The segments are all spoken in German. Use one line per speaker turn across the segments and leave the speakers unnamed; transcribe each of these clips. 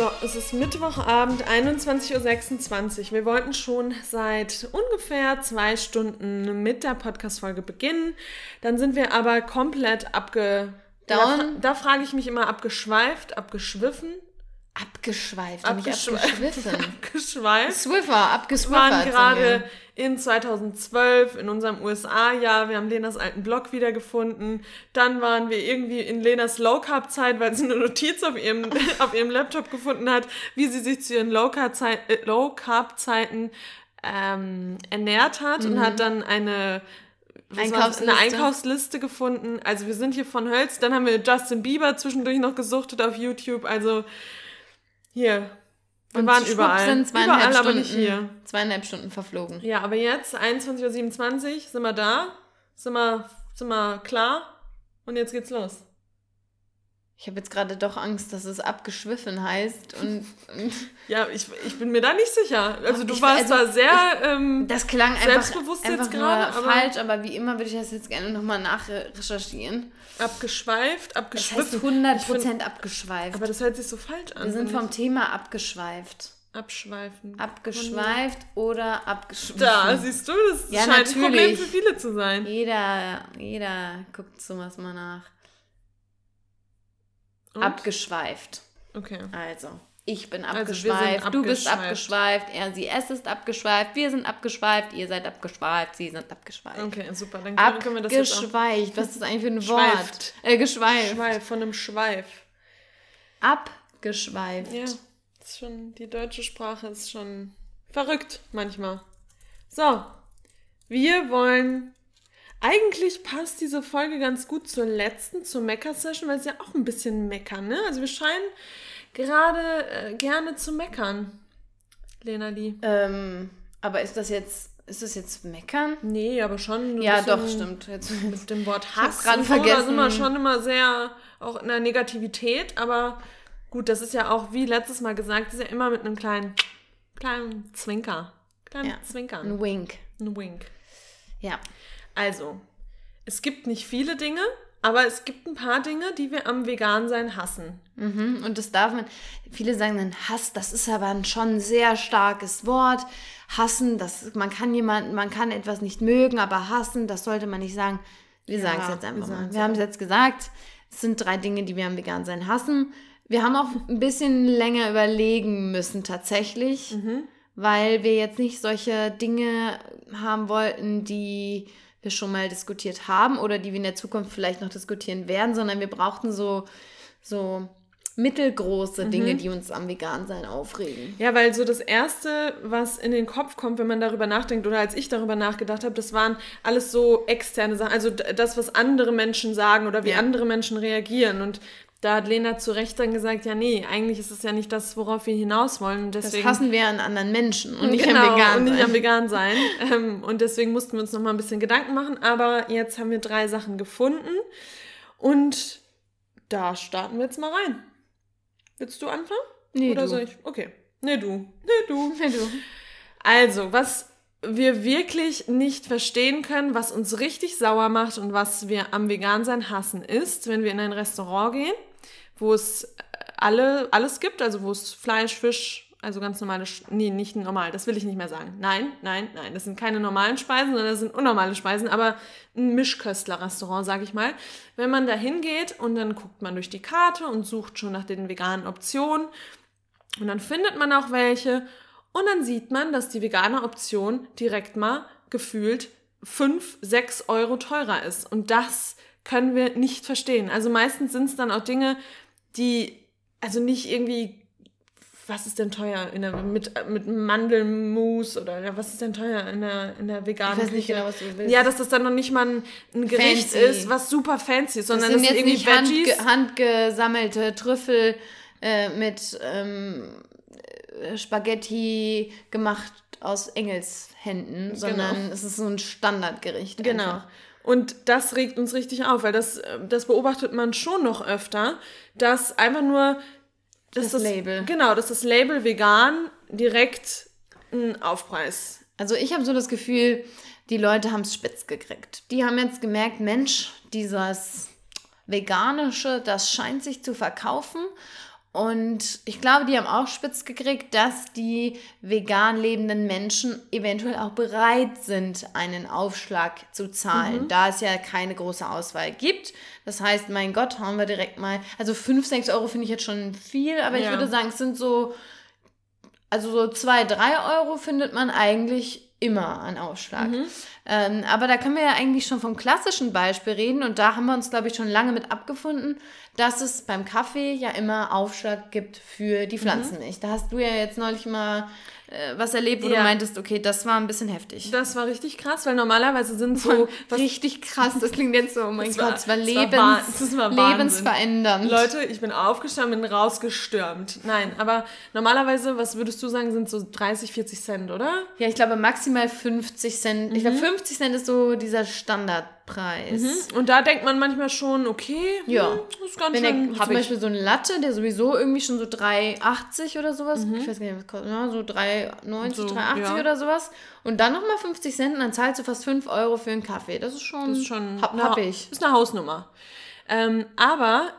So, es ist Mittwochabend, 21.26 Uhr. Wir wollten schon seit ungefähr zwei Stunden mit der Podcast-Folge beginnen. Dann sind wir aber komplett abge... Da, da frage ich mich immer abgeschweift, abgeschwiffen.
Abgeschweift,
Abgeschwe
abgeschwiffen.
abgeschweift.
Swiffer,
Wir
abgeswiffert.
waren
sind
gerade
wir.
In 2012 in unserem USA-Jahr. Wir haben Lenas alten Blog wiedergefunden. Dann waren wir irgendwie in Lenas Low-Carb-Zeit, weil sie eine Notiz auf ihrem, auf ihrem Laptop gefunden hat, wie sie sich zu ihren äh, Low-Carb-Zeiten ähm, ernährt hat und hat dann eine war's? eine
Mhm. Einkaufsliste.
Einkaufsliste gefunden. Also wir sind hier von Hölz. Dann haben wir Justin Bieber zwischendurch noch gesuchtet auf YouTube. Also hier, wir
Und
waren überall.
sind zweieinhalb
Überall, aber
Stunden,
nicht hier.
Zweieinhalb Stunden verflogen.
Ja, aber jetzt, 21.27 Uhr, sind wir da. Sind wir, sind wir klar. Und jetzt geht's los.
Ich habe jetzt gerade doch Angst, dass es abgeschwiffen heißt. Und, und
Ja, ich, ich bin mir da nicht sicher. Also du
Ich-
warst
also
da sehr, ähm,
das klang einfach,
Selbstbewusst
einfach
jetzt gerade, aber-
falsch, aber wie immer würde ich das jetzt gerne nochmal nachrecherchieren.
abgeschweift,
Das heißt
abgeschwiffen.
100% abgeschweift.
aber das hört sich so falsch an.
Wir sind vom Thema abgeschweift.
ich. Abschweifen.
Abgeschweift oder abgeschwiffen.
Da, siehst du, das
Ja,
scheint ein Problem
natürlich.
für viele zu sein.
Jeder, jeder guckt sowas mal nach.
Und?
Abgeschweift.
Okay.
Also, ich bin
Also, wir sind
abgeschweift, du bist
abgeschweift.
abgeschweift, er, sie, es ist abgeschweift, wir sind abgeschweift, ihr seid abgeschweift, sie sind abgeschweift.
Okay, super. Dann können, wir das jetzt.
Abgeschweift, was ist das eigentlich für ein
Schweift.
Wort? Äh, geschweift.
Schweif, von einem Schweif.
Abgeschweift.
Ja, ist schon, die deutsche Sprache ist schon verrückt manchmal. So, wir wollen. Eigentlich passt diese Folge ganz gut zur letzten, zur Mecker-Session, weil es ja auch ein bisschen meckern, ne? Also wir scheinen gerade äh, gerne zu meckern. Lena Lee.
Ähm, aber ist das jetzt, ist das jetzt meckern?
Nee, aber schon.
Ja, doch, stimmt. Jetzt,
Mit dem Wort Hass und so, da sind wir
vergessen.
schon immer sehr auch in der Negativität, aber gut, das ist ja auch, wie letztes Mal gesagt, das ist ja immer mit einem kleinen, kleinen Zwinker. Kleinen
Ja.
Zwinkern.
ein Wink.
Ein Wink.
Ja.
Also, es gibt nicht viele Dinge, aber es gibt ein paar Dinge, die wir am Vegansein hassen.
Mhm. Und das darf man, viele sagen dann Hass, das ist aber ein schon sehr starkes Wort. Hassen, das, man kann jemanden, man kann etwas nicht mögen, aber hassen, das sollte man nicht sagen. Wir
Ja,
sagen es jetzt einfach mal. Wir haben es jetzt gesagt. Es sind drei Dinge, die wir am Vegansein hassen. Wir haben auch ein bisschen länger überlegen müssen tatsächlich,
Mhm.
weil wir jetzt nicht solche Dinge haben wollten, die wir schon mal diskutiert haben oder die wir in der Zukunft vielleicht noch diskutieren werden, sondern wir brauchten so, so mittelgroße
Mhm.
Dinge, die uns am Vegansein aufregen.
Ja, weil so das Erste, was in den Kopf kommt, wenn man darüber nachdenkt, oder als ich darüber nachgedacht habe, das waren alles so externe Sachen. Also das, was andere Menschen sagen oder wie
Ja.
andere Menschen reagieren. Und da hat Lena zu Recht dann gesagt, ja, nee, eigentlich ist es ja nicht das, worauf wir hinaus wollen. Und
Das
deswegen,
hassen wir an anderen Menschen und nicht
genau,
am Vegan.
und nicht am Vegan sein. ähm, und deswegen mussten wir uns noch mal ein bisschen Gedanken machen. Aber jetzt haben wir drei Sachen gefunden. Und da starten wir jetzt mal rein. Willst du anfangen?
nee,
Oder
du.
soll ich? Okay. Nee, du. Nee, du.
Nee, du.
Also, was wir wirklich nicht verstehen können, was uns richtig sauer macht und was wir am Vegansein hassen, ist, wenn wir in ein Restaurant gehen, wo es äh, alle, alles gibt, also wo es Fleisch, Fisch, also ganz normale, Sch- nee, nicht normal, das will ich nicht mehr sagen. Nein, nein, nein, das sind keine normalen Speisen, sondern das sind unnormale Speisen, aber ein Mischköstler-Restaurant, sag ich mal. Wenn man da hingeht und dann guckt man durch die Karte und sucht schon nach den veganen Optionen und dann findet man auch welche und dann sieht man, dass die vegane Option direkt mal gefühlt 5, 6 Euro teurer ist. Und das können wir nicht verstehen. Also meistens sind es dann auch Dinge, die, also nicht irgendwie, was ist denn teuer in der, mit, mit Mandelmus oder was ist denn teuer in der, in der veganen
Ich weiß nicht
Küche?
genau, was du willst.
Ja, dass das dann noch nicht mal ein, ein Gericht
Fancy.
ist, was super fancy ist,
Das
sondern
sind
das sind
jetzt
irgendwie
nicht
Veggies.
handge handgesammelte Trüffel äh, mit ähm, äh, Spaghetti gemacht aus Engelshänden, sondern es ist so ein Standardgericht.
Genau.
einfach.
Und das regt uns richtig auf, weil das, äh, das beobachtet man schon noch öfter, dass einfach nur dass
Das Label.
Genau, dass das Label vegan direkt einen Aufpreis.
Also ich habe so das Gefühl, die Leute haben es spitz gekriegt. Die haben jetzt gemerkt, Mensch, dieses Veganische, das scheint sich zu verkaufen. Und ich glaube, die haben auch spitz gekriegt, dass die vegan lebenden Menschen eventuell auch bereit sind, einen Aufschlag zu zahlen, mhm. da es ja keine große Auswahl gibt. Das heißt, mein Gott, hauen wir direkt mal. Also 5, 6 Euro finde ich jetzt schon viel, aber ja. ich würde sagen, es sind so, also so 2, 3 Euro findet man eigentlich immer an Aufschlag. Mhm. Ähm, aber da können wir ja eigentlich schon vom klassischen Beispiel reden und da haben wir uns, glaube ich, schon lange mit abgefunden, dass es beim Kaffee ja immer Aufschlag gibt für die. Pflanzenmilch. Mhm. Da hast du ja jetzt neulich mal äh, was erlebt, wo ja. du meintest, okay, das war ein bisschen heftig.
Das war richtig krass, weil normalerweise sind so
richtig krass. Das klingt jetzt so, oh mein Gott, es war, Lebens, war, das war lebensverändernd.
Leute, ich bin aufgestanden, bin rausgestürmt. Nein, aber normalerweise, was würdest du sagen, sind so 30, 40 Cent, oder?
Ja, ich glaube maximal 50 Cent. Mhm. Ich glaube 50 Cent ist so dieser Standard. Preis.
Mhm. Und da denkt man manchmal schon, okay,
ja. Hm, das ist ganz Wenn schön. Der, zum Beispiel so ein Latte, der sowieso irgendwie schon so 3,80 oder sowas, mhm. ich weiß gar nicht, was kostet, ne? so 3,90, so, 3,80 ja. oder sowas. Und dann nochmal 50 Cent und dann zahlst du fast 5 Euro für einen Kaffee. Das ist schon,
das ist schon
hab, ich.
Das ist eine Hausnummer. Ähm, aber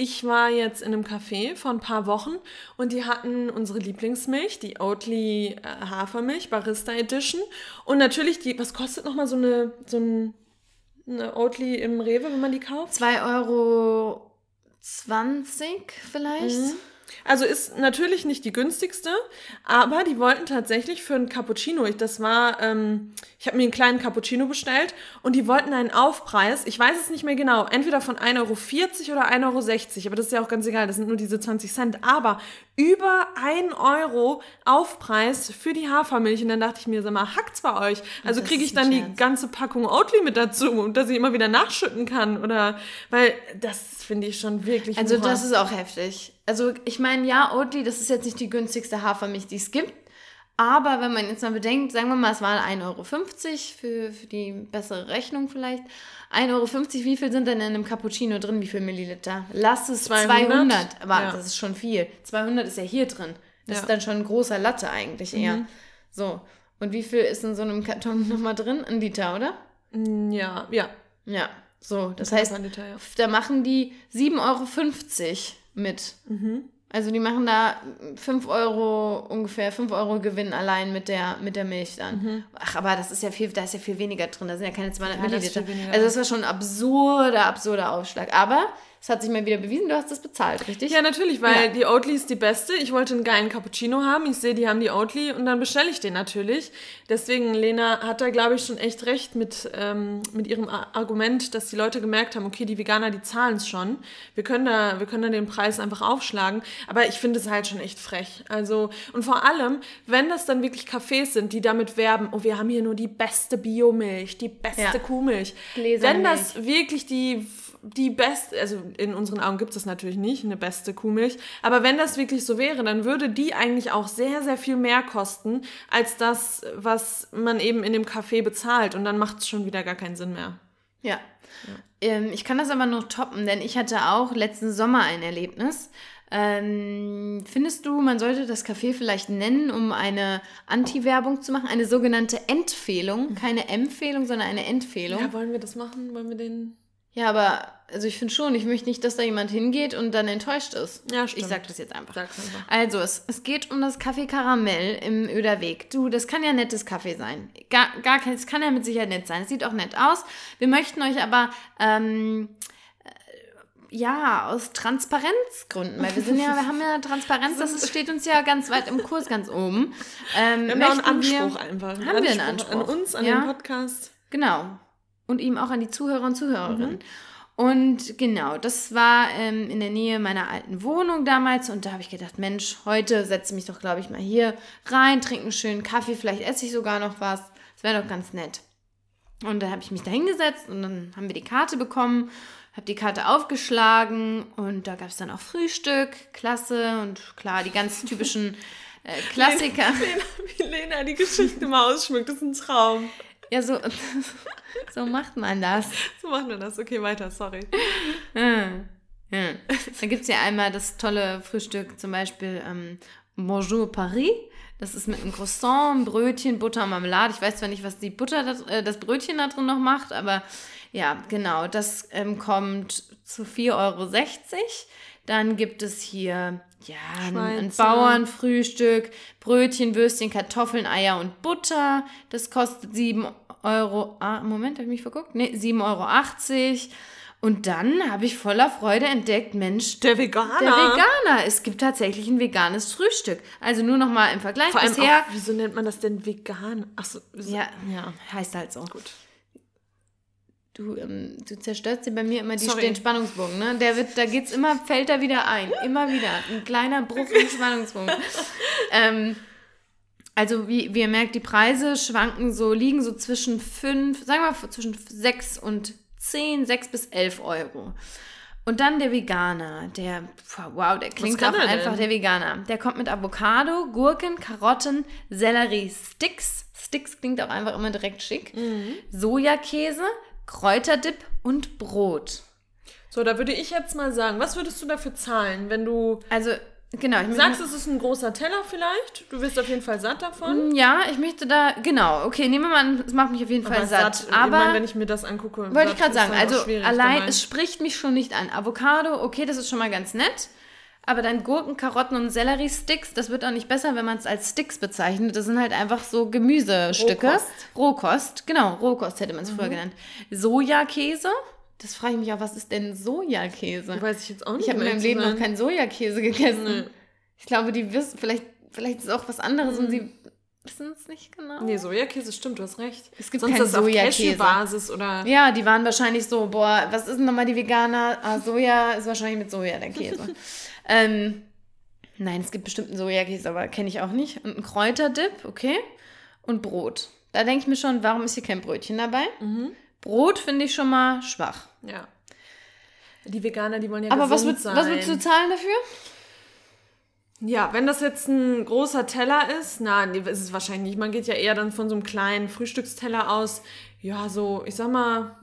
ich war jetzt in einem Café vor ein paar Wochen und die hatten unsere Lieblingsmilch, die Oatly äh, Hafermilch, Barista Edition. Und natürlich die, was kostet nochmal so eine, so ein eine Oatly im Rewe, wenn man die kauft?
2,20 Euro vielleicht. Mhm.
Also ist natürlich nicht die günstigste, aber die wollten tatsächlich für einen Cappuccino, ich, das war, ähm, ich habe mir einen kleinen Cappuccino bestellt und die wollten einen Aufpreis, ich weiß es nicht mehr genau, entweder von 1,40 Euro oder 1,60 Euro, aber das ist ja auch ganz egal, das sind nur diese 20 Cent, aber über 1 Euro Aufpreis für die Hafermilch und dann dachte ich mir, sag mal, hackt's bei euch? Also kriege ich dann die ganze Packung Oatly mit dazu, dass ich immer wieder nachschütten kann oder, weil das finde ich schon wirklich
Also super. das ist auch heftig. Also ich meine, ja, Oatly, das ist jetzt nicht die günstigste Hafermilch, die es gibt. Aber wenn man jetzt mal bedenkt, sagen wir mal, es waren 1,50 Euro für, für die bessere Rechnung vielleicht. 1,50 Euro, wie viel sind denn in einem Cappuccino drin? Wie viel Milliliter? Lass es 200. 200 aber ja. das ist schon viel. 200 ist ja hier drin. Das ja. ist dann schon ein großer Latte eigentlich eher. Mhm. So. Und wie viel ist in so einem Karton nochmal drin? Ein Liter, oder?
Mm, ja, ja.
Ja, so. Das, das heißt, Liter, ja. da machen die 7,50 Euro mit. Mhm. Also die machen da 5 Euro ungefähr, 5 Euro Gewinn allein mit der, mit der Milch dann. Mhm. Ach, aber das ist ja viel, da ist ja viel weniger drin, da sind ja keine 200 ja, Milliliter. Also das war schon ein absurder, absurder Aufschlag. Aber es hat sich mal wieder bewiesen, du hast das bezahlt, richtig?
Ja, natürlich, weil ja. die Oatly ist die beste. Ich wollte einen geilen Cappuccino haben. Ich sehe, die haben die Oatly und dann bestelle ich den natürlich. Deswegen, Lena hat da, glaube ich, schon echt recht mit, ähm, mit ihrem Argument, dass die Leute gemerkt haben, okay, die Veganer, die zahlen es schon. Wir können, da, wir können da den Preis einfach aufschlagen. Aber ich finde es halt schon echt frech. Also, und vor allem, wenn das dann wirklich Cafés sind, die damit werben, oh, wir haben hier nur die beste Biomilch, die beste ja. Kuhmilch. Wenn das wirklich die die beste, also in unseren Augen gibt es das natürlich nicht, eine beste Kuhmilch, aber wenn das wirklich so wäre, dann würde die eigentlich auch sehr, sehr viel mehr kosten als das, was man eben in dem Café bezahlt und dann macht es schon wieder gar keinen Sinn mehr.
Ja. ja. Ähm, ich kann das aber noch toppen, denn ich hatte auch letzten Sommer ein Erlebnis. Ähm, findest du, man sollte das Café vielleicht nennen, um eine Anti-Werbung zu machen? Eine sogenannte Empfehlung. Keine Empfehlung, sondern eine Empfehlung.
Ja, wollen wir das machen? Wollen wir den
ja, aber also ich finde schon, ich möchte nicht, dass da jemand hingeht und dann enttäuscht ist. Ja, stimmt. Ich sag das jetzt einfach. Sag's einfach. Also, es, es geht um das Kaffee Karamell im Öderweg. Du, das kann ja nettes Kaffee sein. Gar, gar kein, es kann ja mit Sicherheit nett sein. Es sieht auch nett aus. Wir möchten euch aber, ähm, äh, ja, aus Transparenzgründen, weil wir sind ja, wir haben ja Transparenz, das ist, steht uns ja ganz weit im Kurs ganz oben.
Ähm, wir haben einen Anspruch wir, einfach.
Haben Anspruch wir einen Anspruch.
An uns, an ja? den Podcast.
Genau und ihm auch an die Zuhörer und Zuhörerinnen. Mhm. Und genau, das war ähm, in der Nähe meiner alten Wohnung damals und da habe ich gedacht, Mensch, heute setze ich mich doch, glaube ich, mal hier rein, trinke einen schönen Kaffee, vielleicht esse ich sogar noch was. Das wäre doch ganz nett. Und da habe ich mich da hingesetzt und dann haben wir die Karte bekommen, habe die Karte aufgeschlagen und da gab es dann auch Frühstück, klasse und klar, die ganz typischen äh, Klassiker.
Lena, wie Lena die Geschichte mal ausschmückt, das ist ein Traum.
Ja, so, so macht man das.
So macht man das. Okay, weiter, sorry.
Hm. Hm. Dann gibt es ja einmal das tolle Frühstück, zum Beispiel ähm, Bonjour Paris. Das ist mit einem Croissant, Brötchen, Butter Marmelade. Ich weiß zwar nicht, was die Butter, das, äh, das Brötchen da drin noch macht, aber Ja, genau. Das ähm, kommt zu 4,60 Euro. Dann gibt es hier ja, ein, ein
Schweizer.
Bauernfrühstück, Brötchen, Würstchen, Kartoffeln, Eier und Butter. Das kostet 7 Euro. Ah, Moment, habe ich mich verguckt? Nee, 7,80 Euro. Und dann habe ich voller Freude entdeckt, Mensch,
Der Veganer.
der Veganer. Es gibt tatsächlich ein veganes Frühstück. Also nur noch mal im Vergleich.
Vor allem
Bisher,
auch, wieso nennt man das denn vegan? Achso, wieso?
ja,
ja.
heißt halt so.
Gut.
Du, ähm, du zerstörst dir bei mir immer die den Spannungsbogen, ne? Der wird, da geht's immer, fällt er wieder ein. Immer wieder. Ein kleiner Bruch im Spannungsbogen. ähm, also wie, wie ihr merkt, die Preise schwanken so, liegen so zwischen fünf, sagen wir mal zwischen sechs und zehn, sechs bis elf Euro. Und dann der Veganer, der, wow, der klingt auch einfach, der Veganer. Der kommt mit Avocado, Gurken, Karotten, Sellerie, Sticks. Sticks klingt auch einfach immer direkt schick.
Mhm.
Sojakäse, Kräuterdip und Brot.
So, da würde ich jetzt mal sagen, was würdest du dafür zahlen, wenn du
Also, genau. Ich
sagst, es ist ein großer Teller vielleicht? Du wirst auf jeden Fall satt davon.
ja, ich möchte da, genau, okay, nehmen wir mal an, es macht mich auf jeden Fall satt.
ich
aber,
meine, wenn ich mir das angucke,
wollte ich
satt
gerade sagen, also allein, es spricht mich schon nicht an. Avocado, okay, das ist schon mal ganz nett. Aber dann Gurken, Karotten und Sellerie-Sticks, das wird auch nicht besser, wenn man es als Sticks bezeichnet. Das sind halt einfach so Gemüsestücke.
Rohkost.
Rohkost, genau, Rohkost hätte man es
Mhm.
früher genannt. Sojakäse, das frage ich mich auch, was ist denn Sojakäse?
weiß ich jetzt auch nicht.
Ich habe in meinem Leben noch keinen Sojakäse gegessen.
Nee.
Ich glaube, die wissen, vielleicht, vielleicht ist es auch was anderes und sie wissen es nicht genau.
Nee, Sojakäse stimmt, du hast recht.
Es gibt
Sonst auf
Sojakäse.
Cashew-Basis oder...
Ja, die waren wahrscheinlich so, boah, was ist denn nochmal die Veganer? Ah, Soja ist wahrscheinlich mit Soja der Käse. ähm, nein, es gibt bestimmt einen Sojakäse, aber kenne ich auch nicht. Und ein Kräuterdip, okay. Und Brot. Da denke ich mir schon, warum ist hier kein Brötchen dabei?
Mhm.
Brot finde ich schon mal schwach.
Ja. Die Veganer, die wollen ja
Aber was, würd,
sein.
was würdest du zahlen dafür?
Ja, wenn das jetzt ein großer Teller ist, na, nee, ist es wahrscheinlich nicht. Man geht ja eher dann von so einem kleinen Frühstücksteller aus. Ja, so, ich sag mal,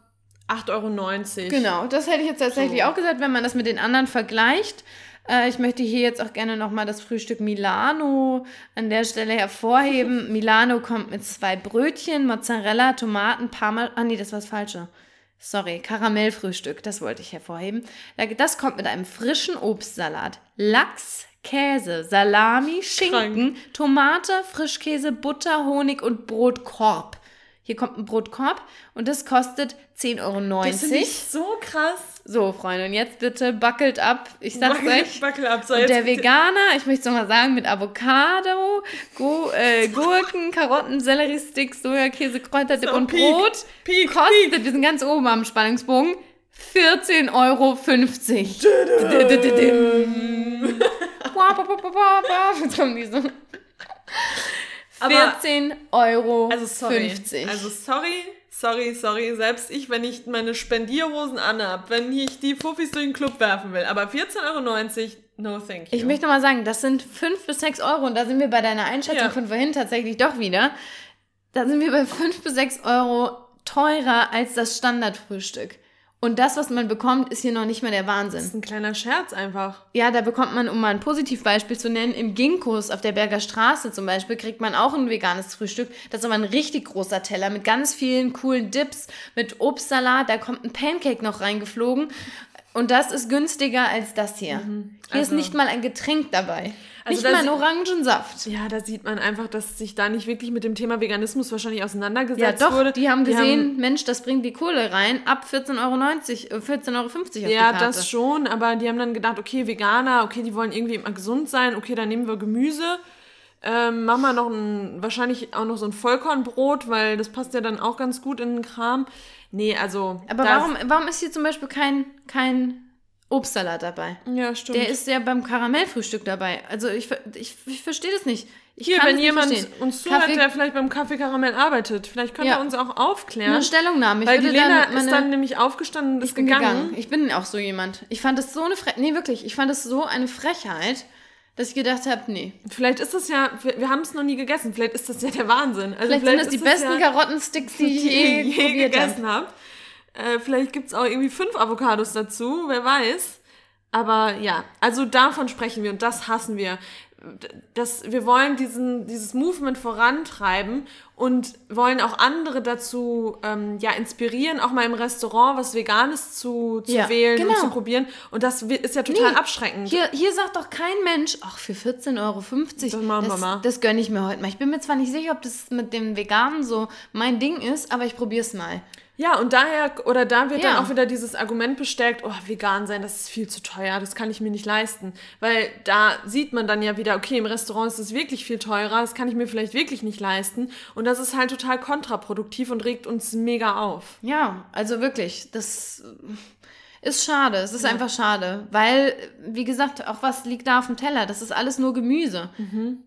8,90 Euro.
Genau, das hätte ich jetzt tatsächlich
So.
auch gesagt, wenn man das mit den anderen vergleicht. Äh, ich möchte hier jetzt auch gerne nochmal das Frühstück Milano an der Stelle hervorheben. Milano kommt mit zwei Brötchen, Mozzarella, Tomaten, Parma... Ah nee, das war das Falsche. Sorry, Karamellfrühstück, das wollte ich hervorheben. Da- Das kommt mit einem frischen Obstsalat, Lachs, Käse, Salami, Schinken, Tomate, Frischkäse, Butter, Honig und Brotkorb. Hier kommt ein Brotkorb und das kostet 10,90 Euro.
Das finde ich so krass.
So, Freunde, und jetzt bitte buckelt ab. Ich sag's
Wackel,
euch.
wackel ab. So,
Und der Veganer, ich möchte es nochmal sagen, mit Avocado, Gu äh, Gurken, Karotten, Selleriesticks, Sojakäse, Kräuterdip
So,
und
Peak,
Brot
Peak,
kostet, wir sind ganz oben am Spannungsbogen, 14,50 Euro. Jetzt kommen die so.
Aber-
14,50 Euro.
Also sorry. Also sorry, sorry, sorry. Selbst ich, wenn ich meine Spendierhosen anhab, wenn ich die Fuffis durch den Club werfen will. Aber 14,90 Euro, no thank you.
Ich möchte mal sagen, das sind 5 bis 6 Euro und da sind wir bei deiner Einschätzung
Ja.
von vorhin tatsächlich doch wieder. Da sind wir bei 5 bis 6 Euro teurer als das Standardfrühstück. Und das, was man bekommt, ist hier noch nicht mal der
das
Wahnsinn.
ist ein kleiner Scherz einfach.
Ja, da bekommt man, um mal ein Positivbeispiel zu nennen, im Ginkos auf der Berger Straße zum Beispiel, kriegt man auch ein veganes Frühstück. Das ist aber ein richtig großer Teller mit ganz vielen coolen Dips, mit Obstsalat. Da kommt ein Pancake noch reingeflogen. Und das ist günstiger als das hier. Hier ist
Also-
nicht mal ein Getränk dabei.
Also
nicht mal ein
sie-
Orangensaft.
Ja, da sieht man einfach, dass sich da nicht wirklich mit dem Thema Veganismus wahrscheinlich
Ja,
auseinandergesetzt
doch,
wurde.
die haben gesehen, Mensch, das bringt die Kohle rein, ab 14,90 Euro, äh, 14,50 Euro auf
ja,
die
das schon, aber die haben dann gedacht, okay, Veganer, okay, die wollen irgendwie immer gesund sein, okay, dann nehmen wir Gemüse. Ähm, machen wir noch ein, wahrscheinlich auch noch so ein Vollkornbrot, weil das passt ja dann auch ganz gut in den Kram. Nee, also.
Aber warum, warum ist hier zum Beispiel kein, kein Obstsalat dabei?
Ja, stimmt.
Der ist ja beim Karamellfrühstück dabei. Also ich, ich, ich verstehe das nicht. Ich
Hier, wenn jemand
verstehen.
uns zuhört,
Kaffee-
der vielleicht beim Kaffee Karamell arbeitet, vielleicht könnte
Ja.
er uns auch aufklären.
eine Stellungnahme. Ich
weil die Lena
dann
ist
meine-
dann nämlich aufgestanden und ist gegangen.
gegangen. Ich bin auch so jemand. Ich fand das so eine Frechheit. Nee, wirklich. Ich fand das so eine Frechheit, dass ich gedacht habe, nee.
Vielleicht ist das ja, wir, haben es noch nie gegessen, vielleicht ist das ja der Wahnsinn. Also
Vielleicht, sind das die besten
ja,
Karottensticks, die ich je,
je
probiert habe.
gegessen habt. Äh, vielleicht gibt es auch irgendwie fünf Avocados dazu, wer weiß. Aber ja, also davon sprechen wir und das hassen wir. dass wir wollen diesen, dieses Movement vorantreiben und wollen auch andere dazu ähm, ja, inspirieren, auch mal im Restaurant was Veganes zu, zu
Ja,
wählen und
genau.
zu probieren. Und das ist ja total
Nee,
abschreckend.
Hier, hier sagt doch kein Mensch, ach, für 14,50 Euro,
Das
das,
mal.
das gönne ich mir heute mal. Ich bin mir zwar nicht sicher, ob das mit dem Veganen so mein Ding ist, aber ich probiere es mal.
Ja, und daher, oder da wird
Ja.
dann auch wieder dieses Argument bestärkt, oh, vegan sein, das ist viel zu teuer, das kann ich mir nicht leisten. Weil da sieht man dann ja wieder, okay, im Restaurant ist es wirklich viel teurer, das kann ich mir vielleicht wirklich nicht leisten. Und das ist halt total kontraproduktiv und regt uns mega auf.
Ja, also wirklich, das ist schade. Es ist einfach schade, weil, wie gesagt, auch was liegt da auf dem Teller? Das ist alles nur Gemüse.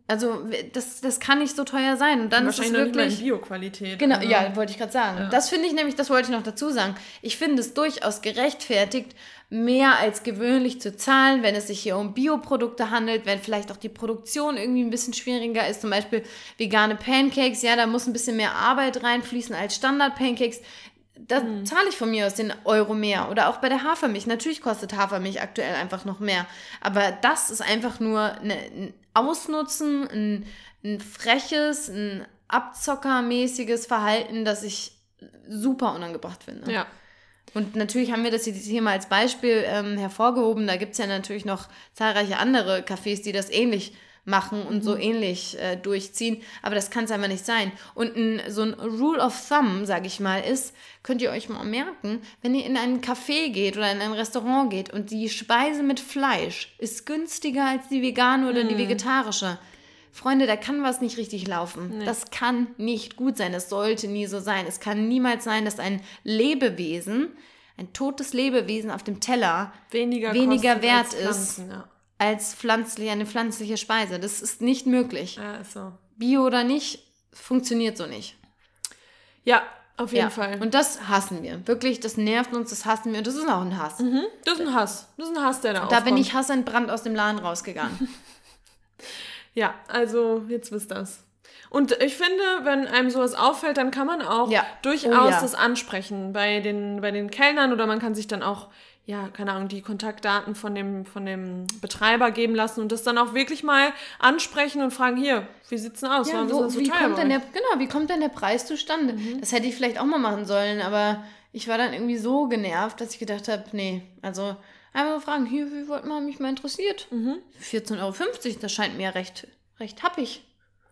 Also das, das kann nicht so teuer sein. Und dann ist es wirklich...
Bio-Qualität.
Genau,
Also,
ja, wollte ich gerade sagen. Das finde ich nämlich, das wollte ich noch dazu sagen. Ich finde es durchaus gerechtfertigt, mehr als gewöhnlich zu zahlen, wenn es sich hier um Bioprodukte handelt, wenn vielleicht auch die Produktion irgendwie ein bisschen schwieriger ist. Zum Beispiel vegane Pancakes, ja, da muss ein bisschen mehr Arbeit reinfließen als Standard-Pancakes. Da zahle ich von mir aus den Euro mehr. Oder auch bei der Hafermilch. Natürlich kostet Hafermilch aktuell einfach noch mehr. Aber das ist einfach nur eine, ein Ausnutzen, ein, ein freches, ein abzockermäßiges Verhalten, das ich super unangebracht finde.
Ja.
Und natürlich haben wir das hier mal als Beispiel ähm, hervorgehoben. Da gibt es ja natürlich noch zahlreiche andere Cafés, die das ähnlich machen und so ähnlich äh, durchziehen. Aber das kann es einfach nicht sein. Und ein, so ein Rule of Thumb, sage ich mal, ist, könnt ihr euch mal merken, wenn ihr in einen Café geht oder in ein Restaurant geht und die Speise mit Fleisch ist günstiger als die vegane oder die vegetarische. Freunde, da kann was nicht richtig laufen. Das kann nicht gut sein. Das sollte nie so sein. Es kann niemals sein, dass ein Lebewesen, ein totes Lebewesen auf dem Teller
Weniger,
Weniger wert ist.
Pflanzen, Ja.
Als pflanzlich, eine pflanzliche Speise. Das ist nicht möglich.
so.
Bio oder nicht, funktioniert so nicht.
Ja, auf jeden
Ja.
Fall.
Und das hassen wir. Wirklich, das nervt uns, das hassen wir. Und das ist auch ein Hass.
Mhm. das ist ein Hass. Das ist ein Hass, der da
Da
aufkommt.
bin ich hassentbrannt aus dem Laden rausgegangen.
Ja, also jetzt wisst das. Und ich finde, wenn einem sowas auffällt, dann kann man auch
Ja.
durchaus
Oh ja.
das ansprechen bei den, bei den Kellnern oder man kann sich dann auch, ja, keine Ahnung, die Kontaktdaten von dem, von dem Betreiber geben lassen und das dann auch wirklich mal ansprechen und fragen, hier, wie sieht's denn aus?
Ja, wo,
das so
wie, kommt denn der, genau, wie kommt denn der Preis zustande?
Mhm.
Das hätte ich vielleicht auch mal machen sollen, aber ich war dann irgendwie so genervt, dass ich gedacht habe, nee, also einfach mal fragen, hier, wie wollt man mich mal interessiert?
Mhm.
14,50 Euro, das scheint mir recht, recht happig.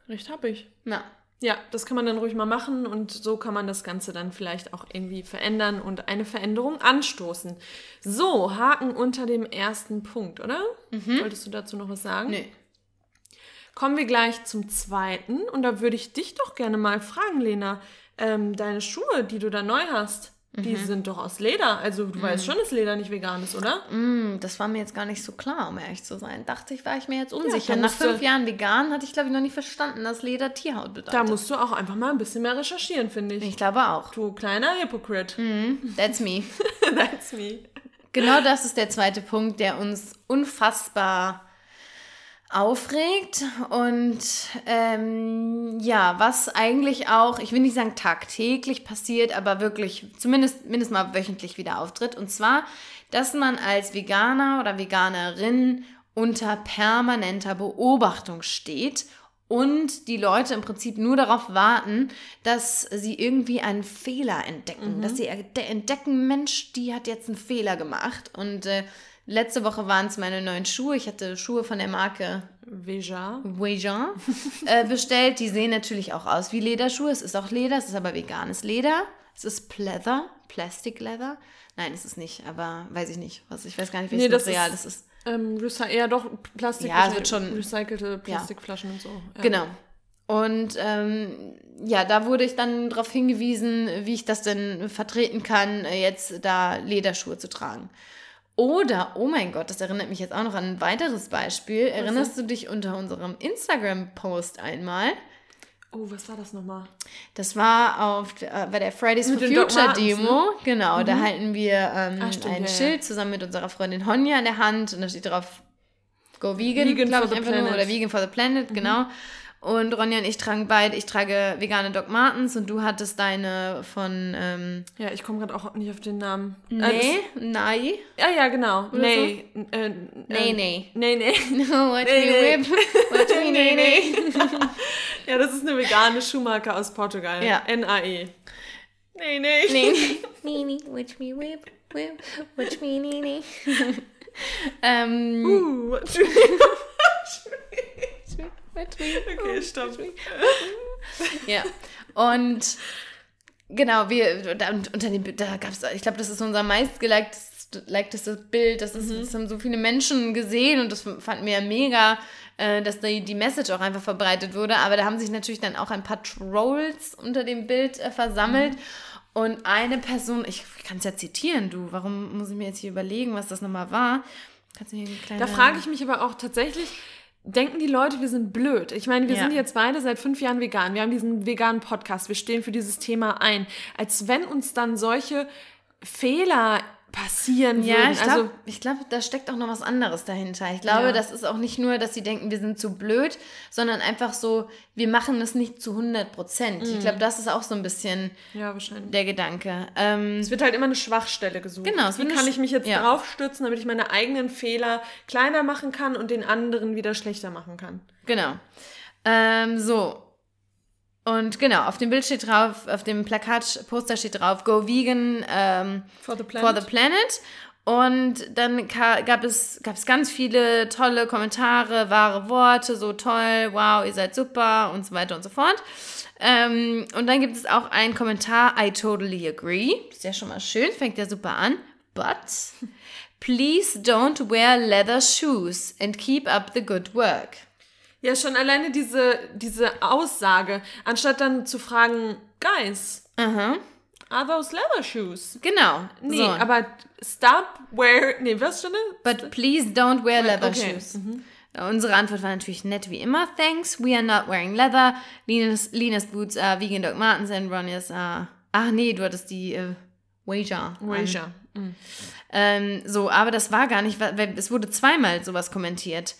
Recht ich.
Na,
Ja, das kann man dann ruhig mal machen und so kann man das Ganze dann vielleicht auch irgendwie verändern und eine Veränderung anstoßen. So, Haken unter dem ersten Punkt, oder? Wolltest du dazu noch was sagen?
nee.
Kommen wir gleich zum zweiten und da würde ich dich doch gerne mal fragen, Lena. Ähm, deine Schuhe, die du da neu hast, die
Mhm.
sind doch aus Leder. Also du weißt schon, dass Leder nicht vegan ist, oder?
Mm, das war mir jetzt gar nicht so klar, um ehrlich zu sein. Dachte ich, war ich mir jetzt unsicher.
dann
Nach
du-
fünf Jahren vegan hatte ich, glaube ich, noch nicht verstanden, dass Leder Tierhaut bedeutet.
Da musst du auch einfach mal ein bisschen mehr recherchieren, finde ich.
ich glaube auch.
Du kleiner Hypocrite.
That's me.
That's me.
Genau das ist der zweite Punkt, der uns unfassbar aufregt und ähm, ja, was eigentlich auch, ich will nicht sagen tagtäglich passiert, aber wirklich zumindest mindestens mal wöchentlich wieder auftritt. Und zwar, dass man als Veganer oder Veganerin unter permanenter Beobachtung steht und die Leute im Prinzip nur darauf warten, dass sie irgendwie einen Fehler entdecken, dass sie entdecken, Mensch, die hat jetzt einen Fehler gemacht und äh, Letzte Woche waren es meine neuen Schuhe. Ich hatte Schuhe von der Marke
Veja.
Vejan äh, bestellt. Die sehen natürlich auch aus wie Lederschuhe. Es ist auch Leder, es ist aber veganes Leder. Es ist Pleather, Plastic Leather. Nein, es ist nicht, aber weiß ich nicht. Was, ich weiß gar nicht, welches
Nee, das
Material
ist-
das ist.
Ähm, eher doch Plastik.
Ja, es wird schon-
Recycelte Plastikflaschen und so. Ja.
Genau. Und ähm, ja, da wurde ich dann darauf hingewiesen, wie ich das denn vertreten kann, äh, jetzt da Lederschuhe zu tragen. Oder, oh mein Gott, das erinnert mich jetzt auch noch an ein weiteres Beispiel. Erinnerst du dich unter unserem Instagram-Post einmal?
Oh, was war das nochmal?
Das war auf äh, bei der Fridays
Mit
for Future
Martens,
Demo. Genau, da halten wir ähm,
Ah, stimmt,
ein
ja.
Schild zusammen mit unserer Freundin Honja in der Hand und da steht drauf Go Vegan,
Vegan
glaube ich einfach nur.
Mhm.
oder Vegan for the Planet, genau. Und Ronja und ich tragen beide, ich trage vegane Doc Martens und du hattest deine von. Ähm,
ja, ich komme gerade auch nicht auf den Namen.
Nee, äh, Nai.
Ja, ja, genau. Nee. So? Äh, äh,
nee, nee.
Nee, nee.
No, watch nee, me whip. Watch me, nee, nee.
ja, das ist eine vegane Schuhmarke aus Portugal. Ja. N-A-E. Nee, nee. Nee, nee, nee. Watch me whip, whip. Watch me, nee, nee.
ähm.
Uh, watch me. Okay, stopp.
ja. Und genau, wir, da, unter dem, da gab es, ich glaube, das ist unser meistgeliktes Bild. Das, ist, mhm. das haben so viele Menschen gesehen und das fanden wir ja mega, äh, dass die, die Message auch einfach verbreitet wurde. Aber da haben sich natürlich dann auch ein paar Trolls unter dem Bild äh, versammelt. Mhm. Und eine Person, ich kann es ja zitieren, du, warum muss ich mir jetzt hier überlegen, was das nochmal war?
Kannst du hier eine kleine... Da frage ich mich aber auch tatsächlich, denken die Leute, wir sind blöd. Ich meine, wir ja. sind jetzt beide seit fünf Jahren vegan. Wir haben diesen veganen Podcast. Wir stehen für dieses Thema ein. Als wenn uns dann solche Fehler passieren
ja, würden. Ich glaub, also ich glaube, da steckt auch noch was anderes dahinter. Ich glaube, ja. das ist auch nicht nur, dass sie denken, wir sind zu blöd, sondern einfach so, wir machen das nicht zu 100 Prozent. Mhm. Ich glaube, das ist auch so ein bisschen
ja,
der Gedanke. Ähm,
es wird halt immer eine Schwachstelle gesucht. Genau. Wie kann ich mich jetzt ja. draufstützen, damit ich meine eigenen Fehler kleiner machen kann und den anderen wieder schlechter machen kann?
Genau. Ähm, so, und genau, auf dem Bild steht drauf, auf dem Plakat, Poster steht drauf, Go Vegan ähm,
for, the for,
the Planet. Und dann gab es, gab es ganz viele tolle Kommentare, wahre Worte, so toll, wow, ihr seid super und so weiter und so fort. Ähm, und dann gibt es auch einen Kommentar, I totally agree. Ist ja schon mal schön, fängt ja super an. But please don't wear leather shoes and keep up the good work.
Ja, schon alleine diese, diese Aussage, anstatt dann zu fragen, Guys,
Aha.
are those leather shoes?
Genau.
Nee, so. aber stop wear, nee, was schon?
But please don't wear leather okay. shoes. Mhm. Unsere Antwort war natürlich nett wie immer. Thanks, we are not wearing leather. Lena's, Lena's boots are vegan Doc Martens and Ronja's are... Ach nee, du hattest die äh, Wager.
Wager.
Mhm. Ähm, so, aber das war gar nicht, weil es wurde zweimal sowas kommentiert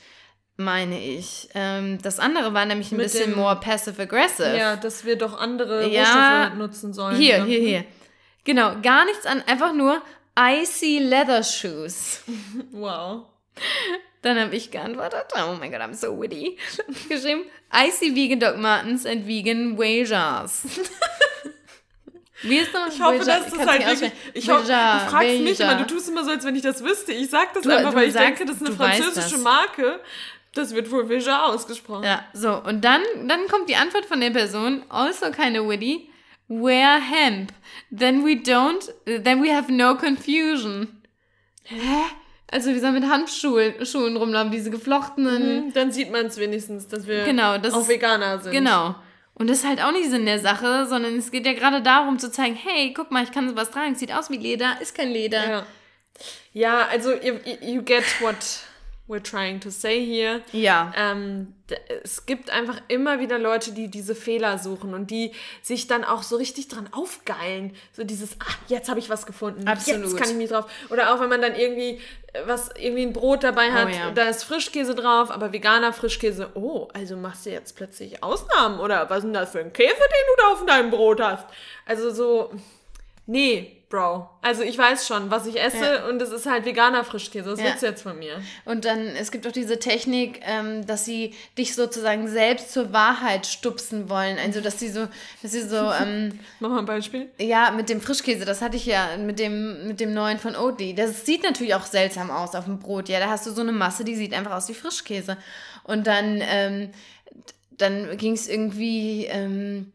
meine ich. Ähm, das andere war nämlich ein Mit bisschen dem, more passive-aggressive.
Ja, dass wir doch andere ja, nutzen sollen.
Hier, ne? hier, hier. Genau, gar nichts an, einfach nur icy leather shoes.
Wow.
Dann habe ich geantwortet, oh my god, I'm so witty, geschrieben, icy vegan Doc Martens and vegan Wagers.
Wie ist das? Ich hoffe, Voyager, dass das halt wirklich. Ich hoffe, du fragst Voyager. mich immer, du tust immer so, als wenn ich das wüsste. Ich sag das du, einfach, du weil ich sagst, denke, das ist eine französische Marke. Das wird wohl Veja ausgesprochen.
Ja, so. Und dann, dann kommt die Antwort von der Person, also keine witty, wear hemp. Then we don't, then we have no confusion. Hä? Also wir sollen mit Handschuhen Schuhen rumlaufen, diese geflochtenen.
Mhm, dann sieht man es wenigstens, dass wir genau, das auch Veganer sind.
Genau. Und das ist halt auch nicht Sinn der Sache, sondern es geht ja gerade darum zu zeigen, hey, guck mal, ich kann sowas tragen, sieht aus wie Leder, ist kein Leder.
Ja, ja also you, you get what we're trying to say here.
Ja.
Ähm, es gibt einfach immer wieder Leute, die diese Fehler suchen und die sich dann auch so richtig dran aufgeilen. So dieses, ah, jetzt habe ich was gefunden.
Absolut.
Jetzt kann ich mich drauf. Oder auch wenn man dann irgendwie äh, was, irgendwie ein Brot dabei hat, oh, ja. da ist Frischkäse drauf, aber veganer Frischkäse. Oh, also machst du jetzt plötzlich Ausnahmen oder was ist denn das für ein Käse, den du da auf deinem Brot hast? Also so, nee, Bro. Also ich weiß schon, was ich esse ja. und es ist halt veganer Frischkäse. Das ja. willst du jetzt von mir.
Und dann, es gibt auch diese Technik, ähm, dass sie dich sozusagen selbst zur Wahrheit stupsen wollen. Also, dass sie so, dass sie so, ähm,
Mach mal ein Beispiel.
Ja, mit dem Frischkäse, das hatte ich ja mit dem, mit dem neuen von Oatly. Das sieht natürlich auch seltsam aus auf dem Brot. Ja, da hast du so eine Masse, die sieht einfach aus wie Frischkäse. Und dann, ähm, dann ging es irgendwie, ähm,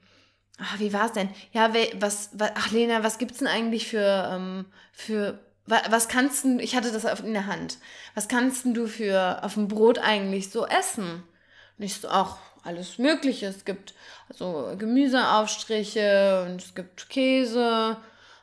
Ach, wie war es denn? Ja, was, was, ach Lena, was gibt's denn eigentlich für, ähm, für, was kannst du, ich hatte das in der Hand, was kannst du für auf dem Brot eigentlich so essen? Nicht so, auch alles Mögliche. Es gibt so Gemüseaufstriche und es gibt Käse.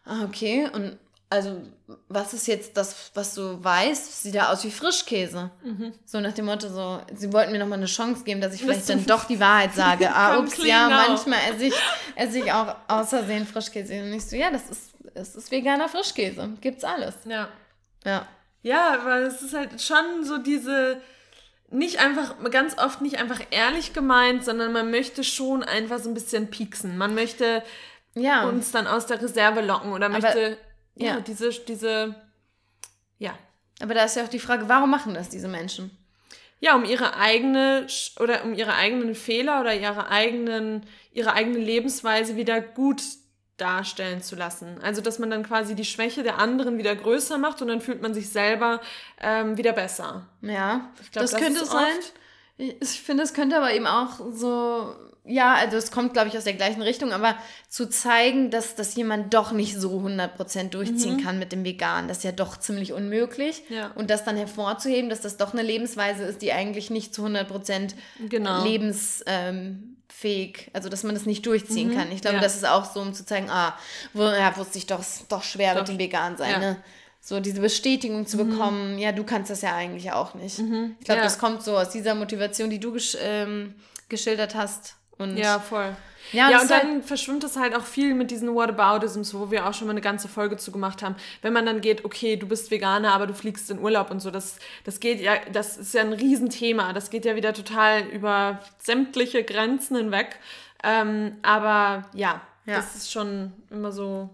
Ah, okay. Und also, was ist jetzt das, was du weißt? Sieht ja aus wie Frischkäse. Mhm. So nach dem Motto, so, sie wollten mir nochmal eine Chance geben, dass ich vielleicht dann doch die Wahrheit sage. ah, ups, ja, manchmal esse ich, esse ich auch außersehen Frischkäse. Und ich so, ja, das ist, das ist veganer Frischkäse. Gibt's alles.
Ja.
Ja.
Ja, weil es ist halt schon so diese, nicht einfach, ganz oft nicht einfach ehrlich gemeint, sondern man möchte schon einfach so ein bisschen pieksen. Man möchte
Ja.
uns dann aus der Reserve locken oder möchte, ja,
ja.
diese, diese, ja.
Aber da ist ja auch die Frage, warum machen das diese Menschen?
Ja, um ihre eigene oder um ihre eigenen Fehler oder ihre eigenen, ihre eigene Lebensweise wieder gut darstellen zu lassen. Also, dass man dann quasi die Schwäche der anderen wieder größer macht und dann fühlt man sich selber ähm, wieder besser.
Ja,
glaub,
das,
das
könnte sein. Ich finde, es könnte aber eben auch so, ja, also es kommt, glaube ich, aus der gleichen Richtung, aber zu zeigen, dass, dass jemand doch nicht so 100% durchziehen kann mit dem Vegan, das ist ja doch ziemlich unmöglich.
Mhm. Ja.
Und das dann hervorzuheben, dass das doch eine Lebensweise ist, die eigentlich nicht zu 100%
Genau.
lebensfähig, ähm, also dass man das nicht durchziehen kann. Ich glaube,
Mhm. ja.
das ist auch so, um zu zeigen, ah, wo, ja, wusste ich doch, doch schwer
Doch.
mit dem Vegan sein,
Ja. Mhm.
ne? So diese Bestätigung zu bekommen, ja, du kannst das ja eigentlich auch nicht. Ich glaube,
Ja.
das kommt so aus dieser Motivation, die du gesch ähm, geschildert hast. Und
Ja, voll.
Ja,
Ja, und
halt-
dann verschwimmt es halt auch viel mit diesen Whataboutisms, wo wir auch schon mal eine ganze Folge zu gemacht haben. Wenn man dann geht, okay, du bist Veganer, aber du fliegst in Urlaub und so, das, das geht ja, das ist ja ein Riesenthema. Das geht ja wieder total über sämtliche Grenzen hinweg. Ähm, aber ja,
Ja.
das ist schon immer so.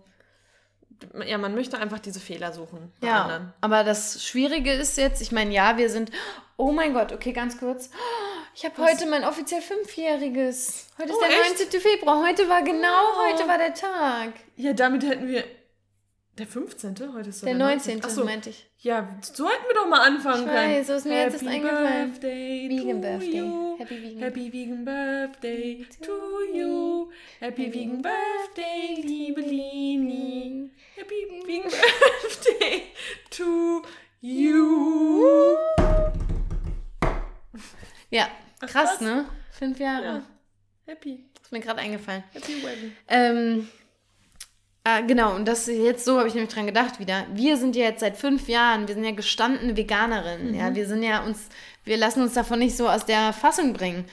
Ja, man möchte einfach diese Fehler suchen
ja,
anderen.
aber das Schwierige ist jetzt, ich meine, ja, wir sind, oh mein Gott, okay, ganz kurz. Ich habe heute mein offiziell Fünfjähriges. Heute ist
Oh,
der
echt?
19. Februar. Heute war genau,
Oh.
heute war der Tag.
Ja, damit hätten wir. Der 15. Heute ist doch
Der 19.
Ach so.
meinte ich.
Ja, so hätten wir doch mal anfangen
Ich
können.
weiß, so ist mir jetzt erst eingefallen.
Birthday
Vegan
to
Birthday.
You.
Happy Vegan.
Happy Vegan Birthday to you. Happy Vegan Birthday, liebe Lini. Happy Vegan Birthday to you.
Ja, krass, ne? Fünf Jahre.
Ja. Happy,
Ist mir gerade eingefallen.
happy wedding.
Ähm, ah, genau, und das jetzt so habe ich nämlich dran gedacht wieder. Wir sind ja jetzt seit fünf Jahren, wir sind ja gestandene Veganerinnen. Ja, wir sind ja uns, wir lassen uns davon nicht so aus der Fassung bringen.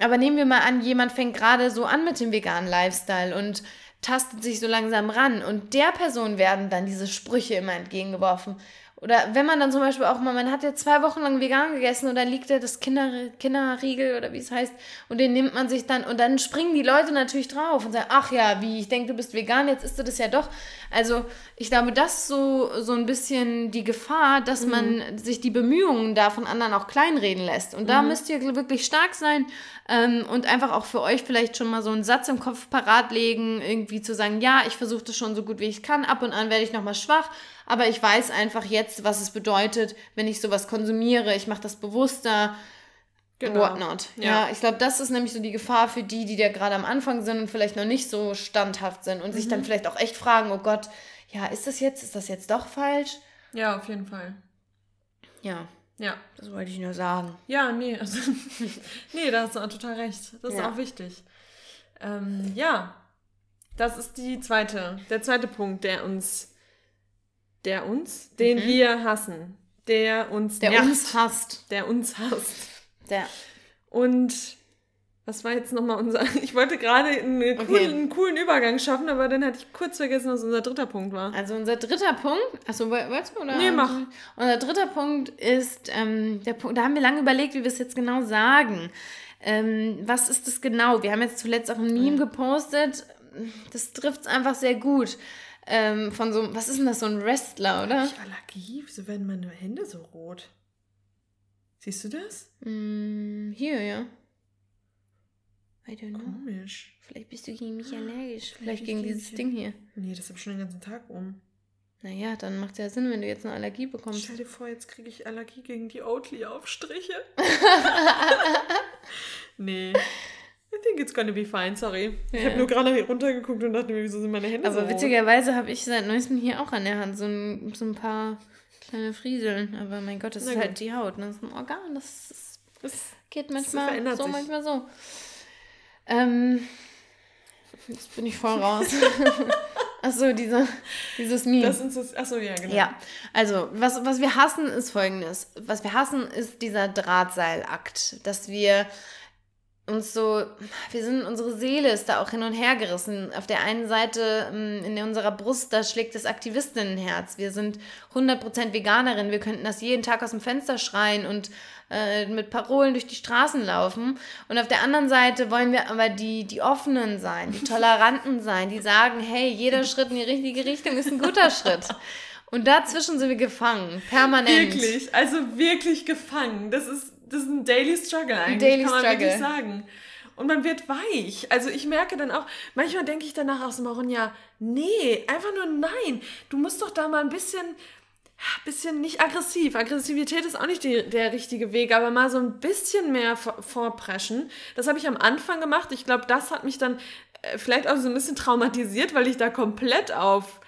Aber nehmen wir mal an, jemand fängt gerade so an mit dem veganen Lifestyle und tastet sich so langsam ran und der Person werden dann diese Sprüche immer entgegengeworfen. Oder wenn man dann zum Beispiel auch mal, man hat ja zwei Wochen lang vegan gegessen und dann liegt da das Kinder, Kinderriegel oder wie es heißt und den nimmt man sich dann und dann springen die Leute natürlich drauf und sagen, ach ja, wie, ich denke, du bist vegan, jetzt isst du das ja doch. Also ich glaube, das ist so, so ein bisschen die Gefahr, dass man sich die Bemühungen da von anderen auch kleinreden lässt. Und da müsst ihr wirklich stark sein ähm, und einfach auch für euch vielleicht schon mal so einen Satz im Kopf parat legen, irgendwie zu sagen, ja, ich versuche das schon so gut wie ich kann, ab und an werde ich nochmal schwach, aber ich weiß einfach jetzt, was es bedeutet, wenn ich sowas konsumiere. Ich mache das bewusster,
Genau.
whatnot. Ja,
Ja.
ich glaube, das ist nämlich so die Gefahr für die, die da gerade am Anfang sind und vielleicht noch nicht so standhaft sind und sich
Mhm.
dann vielleicht auch echt fragen, oh Gott, ja, ist das jetzt, ist das jetzt doch falsch?
Ja, auf jeden Fall.
Ja,
Ja.
das wollte ich nur sagen.
Ja, nee, also, nee, da hast du auch total recht. Das ist
Ja.
auch wichtig. Ähm, ja, das ist die zweite, der zweite Punkt, der uns, der uns, den wir hassen, der uns
Mhm. Der
nervt,
uns hasst.
der uns hasst.
Der,
Und was war jetzt nochmal unser, ich wollte gerade einen, coolen,
Okay.
einen coolen Übergang schaffen, aber dann hatte ich kurz vergessen, was unser dritter Punkt war.
also unser dritter Punkt, achso, woll- wolltest du? Oder?
Nee, mach.
Unser dritter Punkt ist, ähm, der Punkt, da haben wir lange überlegt, wie wir es jetzt genau sagen. Ähm, was ist das genau? Wir haben jetzt zuletzt auch ein Meme gepostet, das trifft es einfach sehr gut. Ähm, von so, was ist denn das, so ein Wrestler, oder?
Ich Allergie, wieso werden meine Hände so rot? Siehst du das?
Mm, hier, ja. I don't know.
Komisch.
Vielleicht bist du gegen mich allergisch. Vielleicht
Vielleicht
gegen dieses. Ding hier.
Nee, das habe ich schon den ganzen Tag um.
Naja, dann macht es ja Sinn, wenn du jetzt eine Allergie bekommst.
Stell dir vor, jetzt kriege ich Allergie gegen die Oatly-Aufstriche. nee. I think it's gonna be fine, sorry. Ich
Ja.
habe nur gerade runtergeguckt und dachte mir, wieso sind meine Hände so
Aber
rot?
witzigerweise habe ich seit neuestem hier auch an der Hand so ein, so ein paar kleine Frieseln. Aber mein Gott, das
Na
ist
gut.
halt die Haut. ne? Das ist ein Organ. Das, ist,
Das,
geht manchmal
verändert
so,
sich.
manchmal so. Ähm, jetzt bin ich voll raus. Achso, diese, dieses Meme.
das ist das, achso, ja, genau.
Ja, also was, was wir hassen ist folgendes. Was wir hassen ist dieser Drahtseilakt, dass wir uns so, wir sind, unsere Seele ist da auch hin und her gerissen. Auf der einen Seite ähm, in unserer Brust, da schlägt das Aktivistinnenherz. Wir sind 100% Veganerin. Wir könnten das jeden Tag aus dem Fenster schreien und äh, mit Parolen durch die Straßen laufen. Und auf der anderen Seite wollen wir aber die, die Offenen sein, die Toleranten sein, die sagen, hey, jeder Schritt in die richtige Richtung ist ein guter Schritt. Und dazwischen sind wir gefangen, permanent.
Wirklich, also wirklich gefangen. Das ist das ist ein Daily Struggle eigentlich, Daily kann man Struggle. wirklich sagen. Und man wird weich. Also ich merke dann auch, manchmal denke ich danach aus dem ja, nee, einfach nur nein. Du musst doch da mal ein bisschen, bisschen nicht aggressiv. Aggressivität ist auch nicht die, der richtige Weg, aber mal so ein bisschen mehr vorpreschen. Das habe ich am Anfang gemacht. Ich glaube, das hat mich dann äh, vielleicht auch so ein bisschen traumatisiert, weil ich da komplett auf,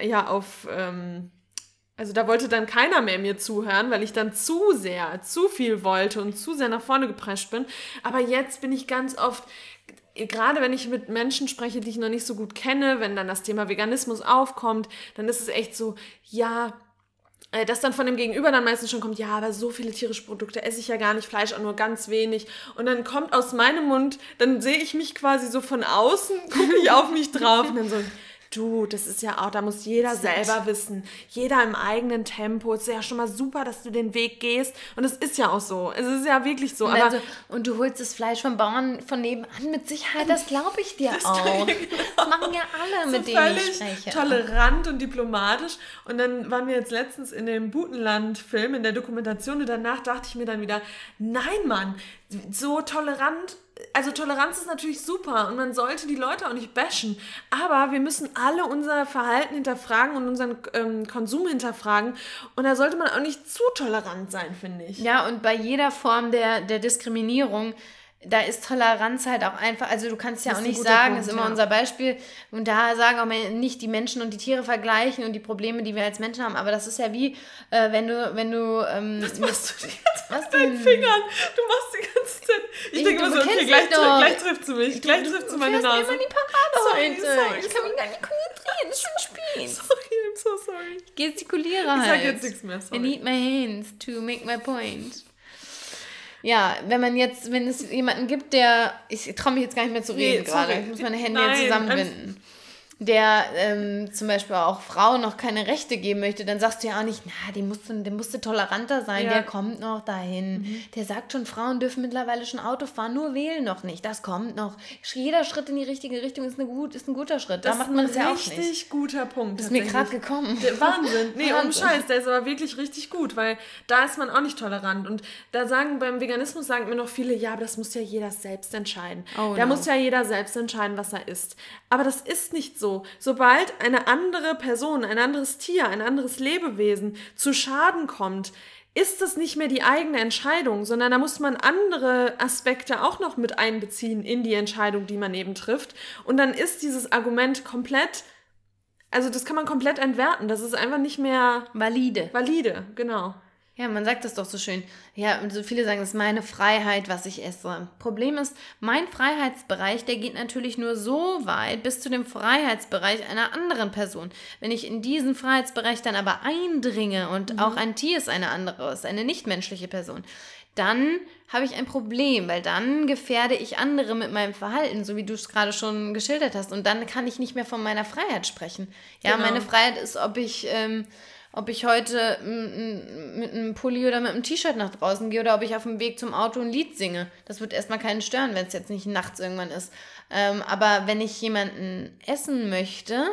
ja, auf, ähm, also da wollte dann keiner mehr mir zuhören, weil ich dann zu sehr, zu viel wollte und zu sehr nach vorne geprescht bin. Aber jetzt bin ich ganz oft, gerade wenn ich mit Menschen spreche, die ich noch nicht so gut kenne, wenn dann das Thema Veganismus aufkommt, dann ist es echt so, ja, äh, dass dann von dem Gegenüber dann meistens schon kommt, ja, aber so viele tierische Produkte esse ich ja gar nicht, Fleisch auch nur ganz wenig. Und dann kommt aus meinem Mund, dann sehe ich mich quasi so von außen, gucke ich auf mich drauf und dann so, Du, das ist ja auch, da muss jeder selber wissen. Jeder im eigenen Tempo. Es ist ja schon mal super, dass du den Weg gehst. Und es ist ja auch so. Es ist ja wirklich so.
Und, aber also, und du holst das Fleisch vom Bauern von nebenan mit Sicherheit, das glaube ich dir auch. Ja, genau. Das machen ja alle, so mit denen ich spreche.
Tolerant und diplomatisch. Und dann waren wir jetzt letztens in dem Butenland-Film, in der Dokumentation. Und danach dachte ich mir dann wieder, nein, Mann, so tolerant also Toleranz ist natürlich super und man sollte die Leute auch nicht bashen, aber wir müssen alle unser Verhalten hinterfragen und unseren ähm, Konsum hinterfragen und da sollte man auch nicht zu tolerant sein, finde ich.
Ja, und bei jeder Form der, der Diskriminierung da ist Toleranz halt auch einfach, also du kannst ja auch nicht sagen, Punkt, ist immer ja. unser Beispiel, und da sagen auch nicht die Menschen und die Tiere vergleichen und die Probleme, die wir als Menschen haben, aber das ist ja wie, äh, wenn du, wenn du, ähm,
Was machst du jetzt was mit deinen Fingern? Du machst die ganze Zeit, ich, ich denke immer so, okay, gleich, gleich trifft sie mich, gleich trifft sie meine Nase. immer die Parade sorry, heute. Sorry, ich kann mich gar nicht konzentrieren, es ist schon spät. Sorry, I'm so sorry.
Ich gestikuliere halt. Ich sag jetzt nichts mehr, sorry. I need my hands to make my point. Ja, wenn man jetzt, wenn es jemanden gibt, der, ich traue mich jetzt gar nicht mehr zu reden nee, gerade, ich muss meine Hände Nein, jetzt zusammenbinden der ähm, zum Beispiel auch Frauen noch keine Rechte geben möchte, dann sagst du ja auch nicht, na, die musste, der musste toleranter sein, ja. der kommt noch dahin. Mhm. Der sagt schon, Frauen dürfen mittlerweile schon Auto fahren, nur wählen noch nicht. Das kommt noch. Jeder Schritt in die richtige Richtung ist, eine gut, ist ein guter Schritt. Das da macht man es ja auch nicht.
Richtig guter Punkt.
Ist mir gerade gekommen.
Der Wahnsinn. Nee, um Scheiß, der ist aber wirklich richtig gut, weil da ist man auch nicht tolerant. Und da sagen beim Veganismus sagen mir noch viele, ja, aber das muss ja jeder selbst entscheiden. Oh, da no. muss ja jeder selbst entscheiden, was er isst. Aber das ist nicht so. Sobald eine andere Person, ein anderes Tier, ein anderes Lebewesen zu Schaden kommt, ist das nicht mehr die eigene Entscheidung, sondern da muss man andere Aspekte auch noch mit einbeziehen in die Entscheidung, die man eben trifft. Und dann ist dieses Argument komplett, also das kann man komplett entwerten. Das ist einfach nicht mehr
valide.
Valide, genau.
Ja, man sagt das doch so schön. Ja, so viele sagen, es ist meine Freiheit, was ich esse. Problem ist, mein Freiheitsbereich, der geht natürlich nur so weit bis zu dem Freiheitsbereich einer anderen Person. Wenn ich in diesen Freiheitsbereich dann aber eindringe und mhm. auch ein Tier ist eine andere, ist eine nichtmenschliche Person, dann habe ich ein Problem, weil dann gefährde ich andere mit meinem Verhalten, so wie du es gerade schon geschildert hast. Und dann kann ich nicht mehr von meiner Freiheit sprechen. Ja, genau. meine Freiheit ist, ob ich. Ähm, ob ich heute mit einem Pulli oder mit einem T-Shirt nach draußen gehe oder ob ich auf dem Weg zum Auto ein Lied singe. Das wird erstmal keinen stören, wenn es jetzt nicht nachts irgendwann ist. Ähm, aber wenn ich jemanden essen möchte,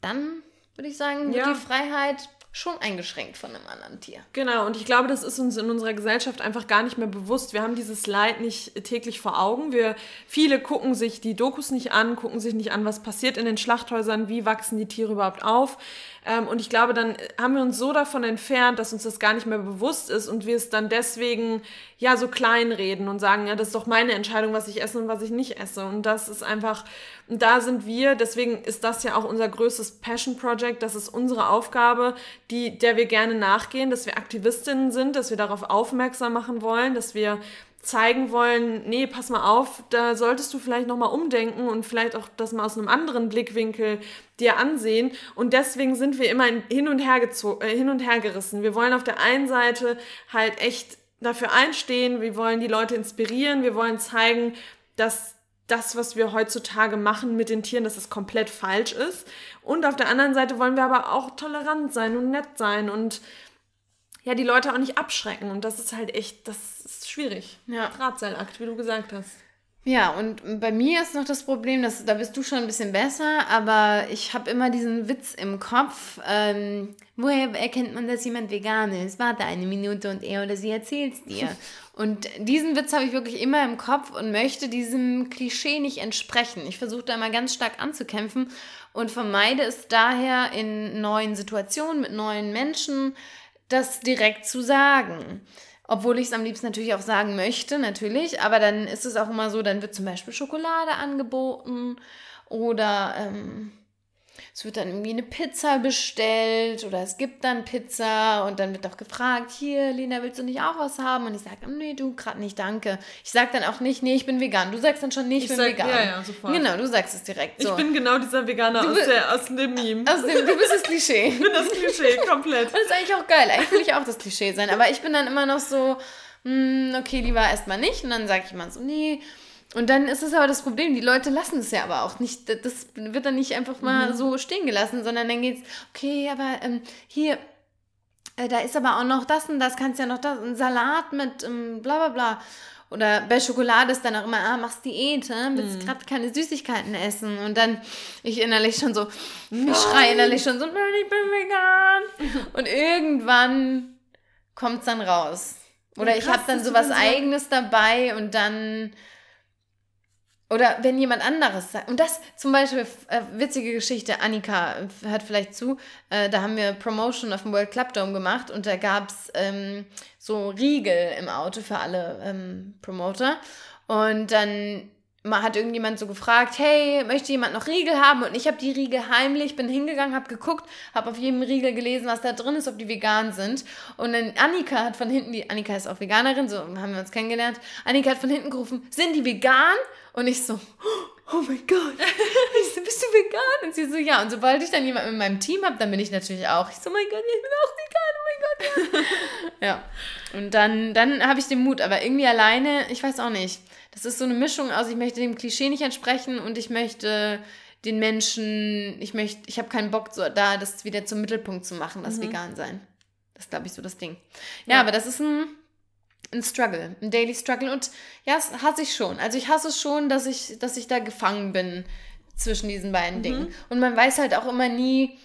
dann würde ich sagen, wird ja. die Freiheit schon eingeschränkt von einem anderen Tier.
Genau, und ich glaube, das ist uns in unserer Gesellschaft einfach gar nicht mehr bewusst. Wir haben dieses Leid nicht täglich vor Augen. Wir, viele gucken sich die Dokus nicht an, gucken sich nicht an, was passiert in den Schlachthäusern, wie wachsen die Tiere überhaupt auf. Ähm, und ich glaube, dann haben wir uns so davon entfernt, dass uns das gar nicht mehr bewusst ist und wir es dann deswegen ja so klein reden und sagen, ja, das ist doch meine Entscheidung, was ich esse und was ich nicht esse. Und das ist einfach, da sind wir, deswegen ist das ja auch unser größtes Passion Project, das ist unsere Aufgabe, die, der wir gerne nachgehen, dass wir Aktivistinnen sind, dass wir darauf aufmerksam machen wollen, dass wir zeigen wollen, nee, pass mal auf, da solltest du vielleicht nochmal umdenken und vielleicht auch das mal aus einem anderen Blickwinkel dir ansehen. Und deswegen sind wir immer hin und her, äh, hin und her gerissen. Wir wollen auf der einen Seite halt echt dafür einstehen, wir wollen die Leute inspirieren, wir wollen zeigen, dass das, was wir heutzutage machen mit den Tieren, dass es komplett falsch ist. Und auf der anderen Seite wollen wir aber auch tolerant sein und nett sein und ja, die Leute auch nicht abschrecken. Und das ist halt echt, das schwierig. Ja. Drahtseilakt, wie du gesagt hast.
Ja, und bei mir ist noch das Problem, dass da bist du schon ein bisschen besser, aber ich habe immer diesen Witz im Kopf. Ähm, woher erkennt man, dass jemand vegan ist? Warte eine Minute und er oder sie erzählt es dir. und diesen Witz habe ich wirklich immer im Kopf und möchte diesem Klischee nicht entsprechen. Ich versuche da immer ganz stark anzukämpfen und vermeide es daher in neuen Situationen mit neuen Menschen, das direkt zu sagen. Obwohl ich es am liebsten natürlich auch sagen möchte, natürlich. Aber dann ist es auch immer so, dann wird zum Beispiel Schokolade angeboten oder ähm, es wird dann irgendwie eine Pizza bestellt oder es gibt dann Pizza und dann wird auch gefragt, hier, Lena, willst du nicht auch was haben? Und ich sage, nee, du, gerade nicht, danke. Ich sage dann auch nicht, nee, ich bin vegan. Du sagst dann schon, nee, ich, ich bin sag, vegan. Ja, ja, sofort. Genau, du sagst es direkt
so. Ich bin genau dieser Veganer du, aus, der, aus dem Meme.
Aus dem, du bist das Klischee.
ich bin das Klischee, komplett.
das ist eigentlich auch geil. Eigentlich will ich auch das Klischee sein. Aber ich bin dann immer noch so, hm, okay, lieber erstmal nicht. Und dann sage ich immer so, nee, und dann ist es aber das Problem, die Leute lassen es ja aber auch nicht, das wird dann nicht einfach mal mhm. so stehen gelassen, sondern dann geht's, okay, aber ähm, hier, äh, da ist aber auch noch das und das, kannst ja noch das, ein Salat mit ähm, bla bla bla. Oder bei Schokolade ist dann auch immer, ah, machst Diät, äh, willst mhm. gerade keine Süßigkeiten essen. Und dann ich innerlich schon so, nein. ich schreie innerlich schon so, nein, ich bin vegan. und irgendwann kommt es dann raus. Oder krass, ich habe dann so was Eigenes dabei und dann oder wenn jemand anderes sagt, und das zum Beispiel, äh, witzige Geschichte, Annika hört vielleicht zu, äh, da haben wir Promotion auf dem World Club Dome gemacht und da gab es ähm, so Riegel im Auto für alle ähm, Promoter. Und dann hat irgendjemand so gefragt, hey, möchte jemand noch Riegel haben? Und ich habe die Riegel heimlich, bin hingegangen, habe geguckt, habe auf jedem Riegel gelesen, was da drin ist, ob die vegan sind. Und dann Annika hat von hinten, die Annika ist auch Veganerin, so haben wir uns kennengelernt. Annika hat von hinten gerufen, sind die vegan? Und ich so, oh mein Gott, ich so, bist du vegan? Und sie so, ja. Und sobald ich dann jemanden in meinem Team habe, dann bin ich natürlich auch. Ich so, mein Gott, ich bin auch vegan, oh mein Gott. Ja. ja. Und dann, dann habe ich den Mut, aber irgendwie alleine, ich weiß auch nicht das ist so eine Mischung aus, ich möchte dem Klischee nicht entsprechen und ich möchte den Menschen, ich möchte, ich habe keinen Bock, so, da das wieder zum Mittelpunkt zu machen, das mhm. vegan sein. Das ist, glaube ich, so das Ding. Ja, ja, aber das ist ein, ein Struggle, ein Daily Struggle. Und ja, das hasse ich schon. Also ich hasse es schon, dass ich, dass ich da gefangen bin zwischen diesen beiden mhm. Dingen. Und man weiß halt auch immer nie,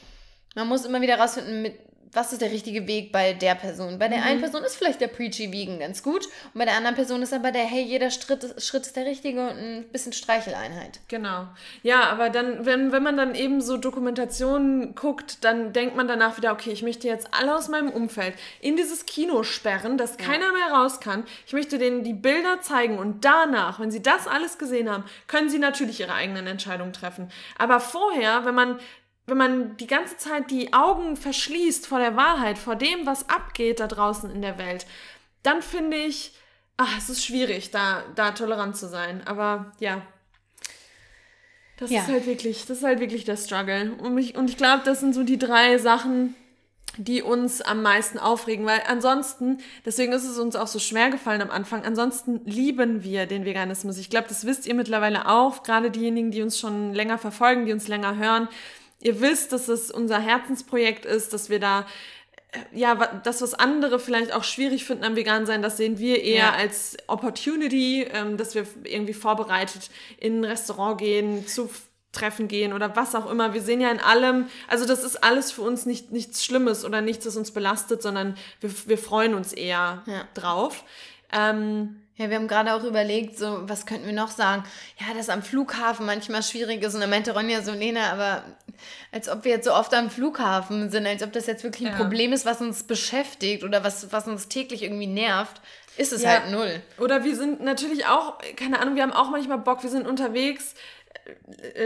man muss immer wieder rausfinden, mit was ist der richtige Weg bei der Person. Bei der mhm. einen Person ist vielleicht der Preachy Vegan ganz gut und bei der anderen Person ist aber der, hey, jeder Schritt, Schritt ist der richtige und ein bisschen Streicheleinheit.
Genau. Ja, aber dann, wenn, wenn man dann eben so Dokumentationen guckt, dann denkt man danach wieder, okay, ich möchte jetzt alle aus meinem Umfeld in dieses Kino sperren, dass ja. keiner mehr raus kann. Ich möchte denen die Bilder zeigen und danach, wenn sie das alles gesehen haben, können sie natürlich ihre eigenen Entscheidungen treffen. Aber vorher, wenn man wenn man die ganze Zeit die Augen verschließt vor der Wahrheit, vor dem, was abgeht da draußen in der Welt, dann finde ich, ach, es ist schwierig, da, da tolerant zu sein. Aber ja, das ja. ist halt wirklich, das ist halt wirklich der Struggle. Und ich, und ich glaube, das sind so die drei Sachen, die uns am meisten aufregen, weil ansonsten, deswegen ist es uns auch so schwer gefallen am Anfang, ansonsten lieben wir den Veganismus. Ich glaube, das wisst ihr mittlerweile auch, gerade diejenigen, die uns schon länger verfolgen, die uns länger hören ihr wisst, dass es unser Herzensprojekt ist, dass wir da äh, ja, das, was andere vielleicht auch schwierig finden am Vegan-Sein, das sehen wir eher ja. als Opportunity, ähm, dass wir irgendwie vorbereitet in ein Restaurant gehen, zu Treffen gehen oder was auch immer. Wir sehen ja in allem, also das ist alles für uns nicht, nichts Schlimmes oder nichts, das uns belastet, sondern wir, wir freuen uns eher ja. drauf. Ähm,
ja, wir haben gerade auch überlegt, so, was könnten wir noch sagen? Ja, dass am Flughafen manchmal schwierig ist. Und dann meinte Ronja so, Lena, aber als ob wir jetzt so oft am Flughafen sind, als ob das jetzt wirklich ein ja. Problem ist, was uns beschäftigt oder was, was uns täglich irgendwie nervt, ist es ja. halt null.
Oder wir sind natürlich auch, keine Ahnung, wir haben auch manchmal Bock, wir sind unterwegs,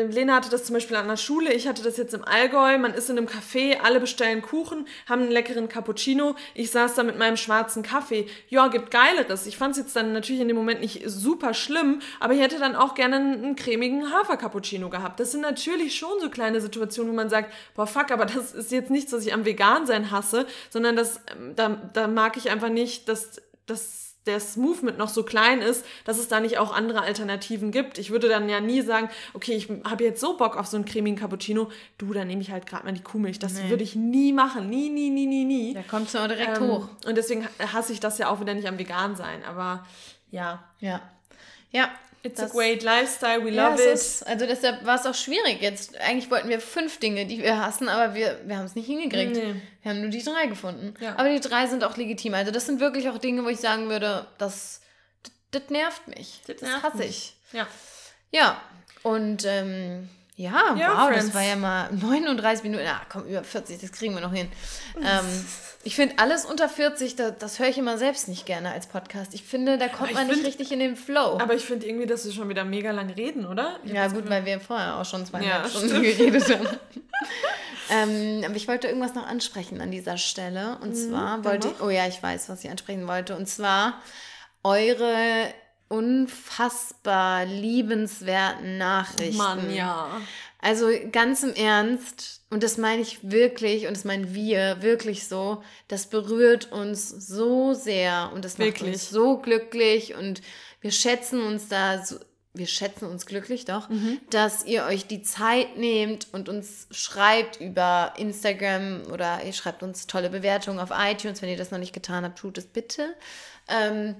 Lena hatte das zum Beispiel an der Schule, ich hatte das jetzt im Allgäu. Man ist in einem Café, alle bestellen Kuchen, haben einen leckeren Cappuccino. Ich saß da mit meinem schwarzen Kaffee. Ja, gibt Geileres. Ich fand es jetzt dann natürlich in dem Moment nicht super schlimm, aber ich hätte dann auch gerne einen cremigen Hafer-Cappuccino gehabt. Das sind natürlich schon so kleine Situationen, wo man sagt, boah, fuck, aber das ist jetzt nichts, was ich am Vegan sein hasse, sondern das, ähm, da, da mag ich einfach nicht, dass dass das Movement noch so klein ist, dass es da nicht auch andere Alternativen gibt. Ich würde dann ja nie sagen, okay, ich habe jetzt so Bock auf so einen cremigen Cappuccino, du, dann nehme ich halt gerade mal die Kuhmilch. Das nee. würde ich nie machen. Nie, nie, nie, nie, nie.
Da kommt es auch direkt ähm, hoch.
Und deswegen hasse ich das ja auch wieder nicht am Vegan sein. Aber ja.
Ja. Ja,
It's das, a great lifestyle, we ja, love it.
Ist, also deshalb war es auch schwierig jetzt. Eigentlich wollten wir fünf Dinge, die wir hassen, aber wir, wir haben es nicht hingekriegt. Nee. Wir haben nur die drei gefunden. Ja. Aber die drei sind auch legitim. Also das sind wirklich auch Dinge, wo ich sagen würde, das, das, nervt mich. Das, das nervt hasse mich. ich. Ja. Ja. Und ähm, ja, ja, wow, Friends. das war ja mal 39 Minuten. Ah, komm, über 40, das kriegen wir noch hin. ähm, ich finde, alles unter 40, das, das höre ich immer selbst nicht gerne als Podcast. Ich finde, da kommt man find, nicht richtig in den Flow.
Aber ich finde irgendwie, dass wir schon wieder mega lang reden, oder?
Ich ja, gut, weil wir vorher auch schon zweieinhalb ja, Stunden stimmt. geredet haben. ähm, aber ich wollte irgendwas noch ansprechen an dieser Stelle. Und mhm, zwar wollte ich, oh ja, ich weiß, was ich ansprechen wollte. Und zwar eure unfassbar liebenswerten Nachrichten. Mann, ja. Also ganz im Ernst, und das meine ich wirklich, und das meinen wir wirklich so, das berührt uns so sehr und das wirklich? macht uns so glücklich und wir schätzen uns da so, wir schätzen uns glücklich doch, mhm. dass ihr euch die Zeit nehmt und uns schreibt über Instagram oder ihr schreibt uns tolle Bewertungen auf iTunes. Wenn ihr das noch nicht getan habt, tut es bitte. Ähm,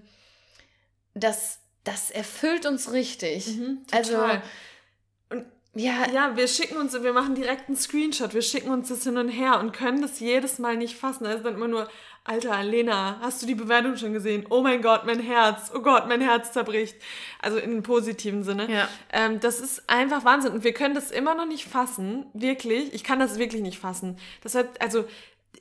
das das erfüllt uns richtig. Mhm, also
ja, ja, wir schicken uns, wir machen direkt einen Screenshot, wir schicken uns das hin und her und können das jedes Mal nicht fassen. Also dann immer nur, Alter, Lena, hast du die Bewertung schon gesehen? Oh mein Gott, mein Herz, oh Gott, mein Herz zerbricht. Also in einem positiven Sinne. Ja. Ähm, das ist einfach Wahnsinn. Und wir können das immer noch nicht fassen, wirklich. Ich kann das wirklich nicht fassen. Das hat, also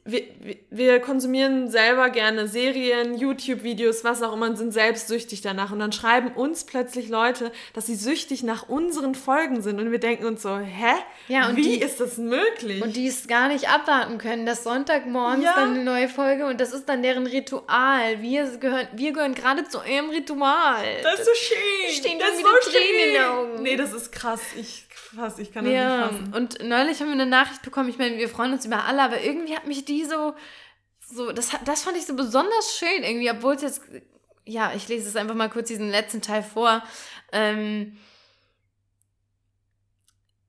wir, wir konsumieren selber gerne Serien, YouTube-Videos, was auch immer und sind selbst süchtig danach. Und dann schreiben uns plötzlich Leute, dass sie süchtig nach unseren Folgen sind. Und wir denken uns so, hä? Ja, Wie die, ist das möglich?
Und die es gar nicht abwarten können, dass Sonntagmorgens ja. dann eine neue Folge und das ist dann deren Ritual. Wir gehören, wir gehören gerade zu eurem Ritual.
Das ist so schön. Stehen das wieder so Tränen in den Augen. Nee, das ist krass. Ich fass, ich kann das ja,
nicht fassen. Und neulich haben wir eine Nachricht bekommen, ich meine, wir freuen uns über alle, aber irgendwie hat mich die so, so das, das fand ich so besonders schön irgendwie, obwohl es jetzt, ja, ich lese es einfach mal kurz diesen letzten Teil vor. Ähm,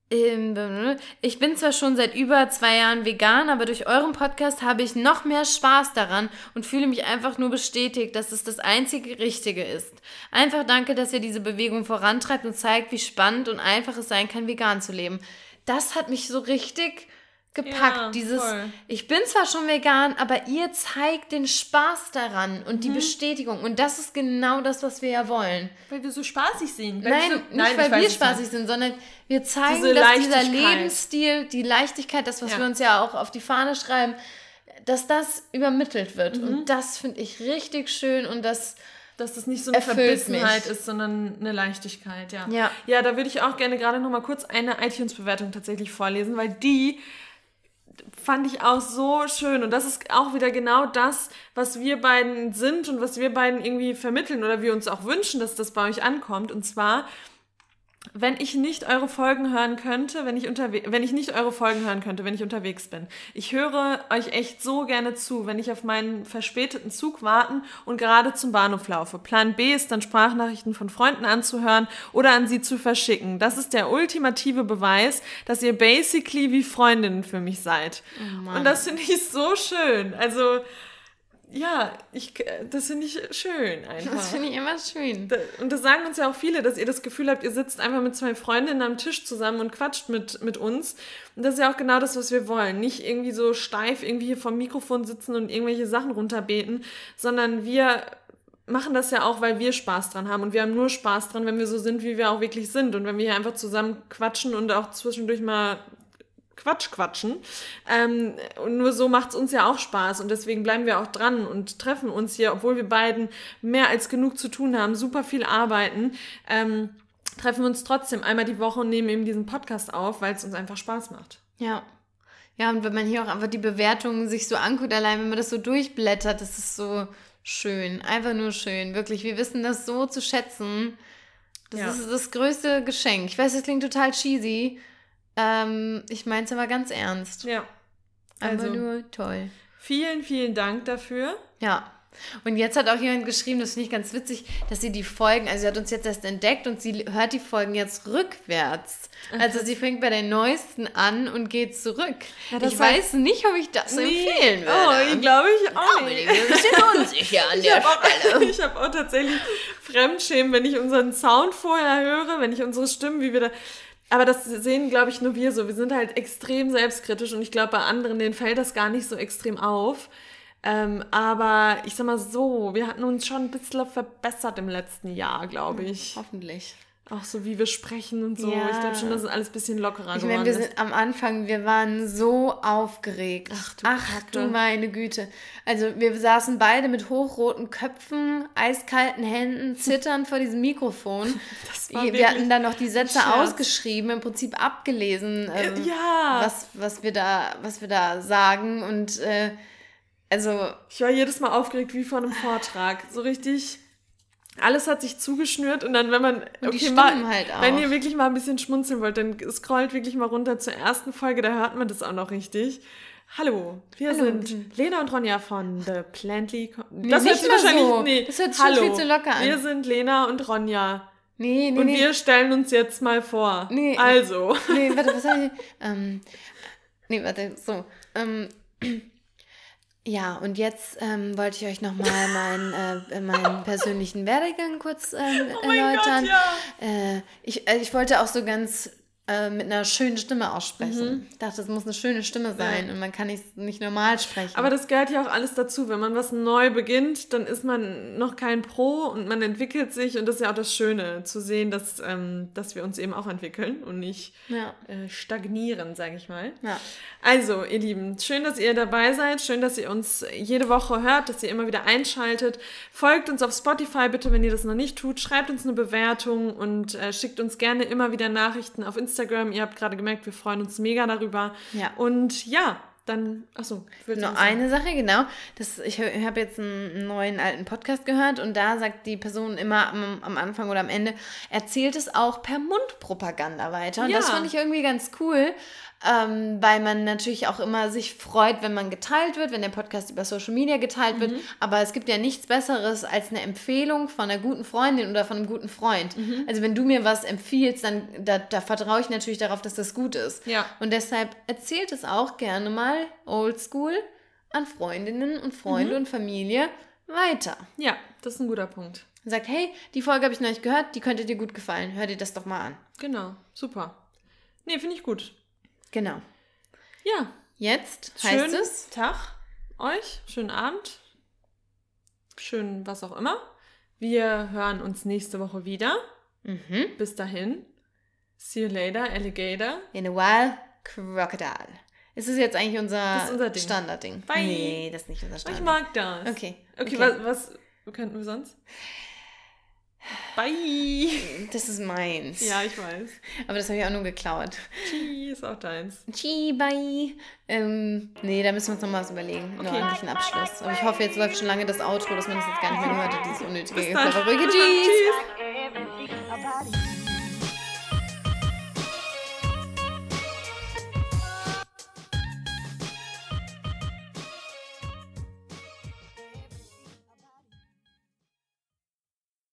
ich bin zwar schon seit über zwei Jahren vegan, aber durch euren Podcast habe ich noch mehr Spaß daran und fühle mich einfach nur bestätigt, dass es das einzige Richtige ist. Einfach danke, dass ihr diese Bewegung vorantreibt und zeigt, wie spannend und einfach es sein kann, vegan zu leben. Das hat mich so richtig gepackt. Ja, Dieses, voll. ich bin zwar schon vegan, aber ihr zeigt den Spaß daran und mhm. die Bestätigung. Und das ist genau das, was wir ja wollen.
Weil wir so spaßig sind.
Nein,
so,
nicht nein, weil wir spaßig sind, sondern wir zeigen, Diese dass dieser Lebensstil, die Leichtigkeit, das, was ja. wir uns ja auch auf die Fahne schreiben, dass das übermittelt wird. Mhm. Und das finde ich richtig schön und das
dass das nicht so eine Verbissenheit mich. ist, sondern eine Leichtigkeit, ja. Ja, ja da würde ich auch gerne gerade noch mal kurz eine iTunes-Bewertung tatsächlich vorlesen, weil die fand ich auch so schön. Und das ist auch wieder genau das, was wir beiden sind und was wir beiden irgendwie vermitteln oder wir uns auch wünschen, dass das bei euch ankommt. Und zwar wenn ich nicht eure Folgen hören könnte, wenn ich, unterwe wenn ich nicht eure Folgen hören könnte, wenn ich unterwegs bin. Ich höre euch echt so gerne zu, wenn ich auf meinen verspäteten Zug warten und gerade zum Bahnhof laufe. Plan B ist dann Sprachnachrichten von Freunden anzuhören oder an sie zu verschicken. Das ist der ultimative Beweis, dass ihr basically wie Freundinnen für mich seid. Oh und das finde ich so schön. Also, ja, ich, das finde ich schön einfach.
Das finde ich immer schön.
und das sagen uns ja auch viele, dass ihr das Gefühl habt, ihr sitzt einfach mit zwei Freundinnen am Tisch zusammen und quatscht mit, mit uns. Und das ist ja auch genau das, was wir wollen. Nicht irgendwie so steif irgendwie hier vom Mikrofon sitzen und irgendwelche Sachen runterbeten, sondern wir machen das ja auch, weil wir Spaß dran haben. Und wir haben nur Spaß dran, wenn wir so sind, wie wir auch wirklich sind. Und wenn wir hier einfach zusammen quatschen und auch zwischendurch mal Quatsch quatschen. Ähm, und nur so macht es uns ja auch Spaß und deswegen bleiben wir auch dran und treffen uns hier, obwohl wir beiden mehr als genug zu tun haben, super viel arbeiten. Ähm, treffen wir uns trotzdem einmal die Woche und nehmen eben diesen Podcast auf, weil es uns einfach Spaß macht.
Ja. Ja, und wenn man hier auch einfach die Bewertungen sich so anguckt, allein wenn man das so durchblättert, das ist so schön. Einfach nur schön. Wirklich, wir wissen das so zu schätzen. Das ja. ist das größte Geschenk. Ich weiß, das klingt total cheesy, ähm, ich meine es aber ganz ernst. Ja. Also nur toll.
Vielen, vielen Dank dafür.
Ja. Und jetzt hat auch jemand geschrieben, das finde ich ganz witzig, dass sie die Folgen, also sie hat uns jetzt erst entdeckt und sie hört die Folgen jetzt rückwärts. Also sie fängt bei den neuesten an und geht zurück.
Ja,
ich weiß nicht, ob ich das
Nee.
empfehlen würde.
Oh, ich glaube ich auch
bin
nicht.
ein bisschen unsicher an
Ich
der
habe auch,
Stelle.
ich hab auch tatsächlich Fremdschämen, wenn ich unseren Sound vorher höre, wenn ich unsere Stimmen, wie wir da. Aber das sehen, glaube ich, nur wir so. Wir sind halt extrem selbstkritisch und ich glaube, bei anderen, denen fällt das gar nicht so extrem auf. Ähm, aber ich sag mal so, wir hatten uns schon ein bisschen verbessert im letzten Jahr, glaube ich.
Hoffentlich.
Auch so, wie wir sprechen und so.
Ja.
Ich glaube schon, dass es alles ein bisschen lockerer
Ich
geworden
meine, wir
ist.
sind am Anfang, wir waren so aufgeregt.
Ach du
Ach du meine Güte. Also wir saßen beide mit hochroten Köpfen, eiskalten Händen, zitternd vor diesem Mikrofon.
Das war
wir hatten dann noch die Sätze ausgeschrieben, im Prinzip abgelesen, ähm,
ja.
was, was, wir da, was wir da sagen. Und äh, also
Ich war jedes Mal aufgeregt wie vor einem Vortrag. So richtig. Alles hat sich zugeschnürt und dann, wenn man.
Und die
okay, mal,
halt auch.
Wenn ihr wirklich mal ein bisschen schmunzeln wollt, dann scrollt wirklich mal runter zur ersten Folge, da hört man das auch noch richtig. Hallo, wir
Hallo.
sind Lena und Ronja von The Plantly. Co-
Nee,
das hört sich wahrscheinlich.
so.
Nee,
Das hört sich
hallo.
viel zu locker an.
Wir sind Lena und Ronja.
nee, nee,
Und
nee.
wir stellen uns jetzt mal vor.
Nee.
Also.
Nee, warte, was soll ich? Ähm, nee, warte, so. Ähm, ja, und jetzt ähm, wollte ich euch nochmal meinen, äh, meinen persönlichen Werdegang kurz ähm,
Oh mein
erläutern.
Gott, ja.
äh, ich, äh, ich wollte auch so ganz äh, mit einer schönen Stimme aussprechen.
Mhm.
Ich dachte, es muss eine schöne Stimme sein und man kann nicht, nicht normal sprechen.
Aber das gehört ja auch alles dazu. Wenn man was neu beginnt, dann ist man noch kein Pro und man entwickelt sich. Und das ist ja auch das Schöne, zu sehen, dass, ähm, dass wir uns eben auch entwickeln und nicht
ja,
äh, stagnieren, sage ich mal.
ja.
Also, ihr Lieben, schön, dass ihr dabei seid. Schön, dass ihr uns jede Woche hört, dass ihr immer wieder einschaltet. Folgt uns auf Spotify bitte, wenn ihr das noch nicht tut. Schreibt uns eine Bewertung und äh, schickt uns gerne immer wieder Nachrichten auf Instagram. Ihr habt gerade gemerkt, wir freuen uns mega darüber.
Ja.
Und ja, dann, achso, willst du
Nur
sagen?
eine Sache, genau. Das, ich habe jetzt einen neuen alten Podcast gehört und da sagt die Person immer am, am Anfang oder am Ende, erzählt es auch per Mundpropaganda weiter. Und
Ja.
das fand ich irgendwie ganz cool, ähm, weil man natürlich auch immer sich freut, wenn man geteilt wird, wenn der Podcast über Social Media geteilt
Mhm.
wird. Aber es gibt ja nichts Besseres als eine Empfehlung von einer guten Freundin oder von einem guten Freund.
Mhm.
Also wenn du mir was empfiehlst, dann da, da vertraue ich natürlich darauf, dass das gut ist.
Ja.
Und deshalb erzählt es auch gerne mal oldschool an Freundinnen und Freunde und Familie weiter.
Ja, das ist ein guter Punkt.
Und sagt, hey, die Folge habe ich noch nicht gehört, die könnte dir gut gefallen. Hör dir das doch mal an.
Genau, super. Nee, finde ich gut.
Genau.
Ja,
Jetzt
schönen
heißt es,
Tag euch, schönen Abend, schön was auch immer. Wir hören uns nächste Woche wieder.
mhm,
Bis dahin, see you later, Alligator.
in a while, Crocodile. Ist das jetzt eigentlich unser,
unser Ding.
Standardding?
Bye.
Nee, das ist nicht unser
Ich
Standardding.
mag das.
Okay.
Okay, was, was könnten wir sonst? Bye.
Das ist meins.
Ja, ich weiß.
Aber das habe ich auch nur geklaut.
Tschüss, ist auch deins.
Chi, bye. Ähm, nee, da müssen wir uns noch mal was überlegen. Einen
Okay.
ordentlichen Abschluss. Aber ich hoffe, jetzt läuft schon lange das Outro, dass man das jetzt gar nicht mehr gehört hat, dieses unnötige. Tschüss.
Tschüss.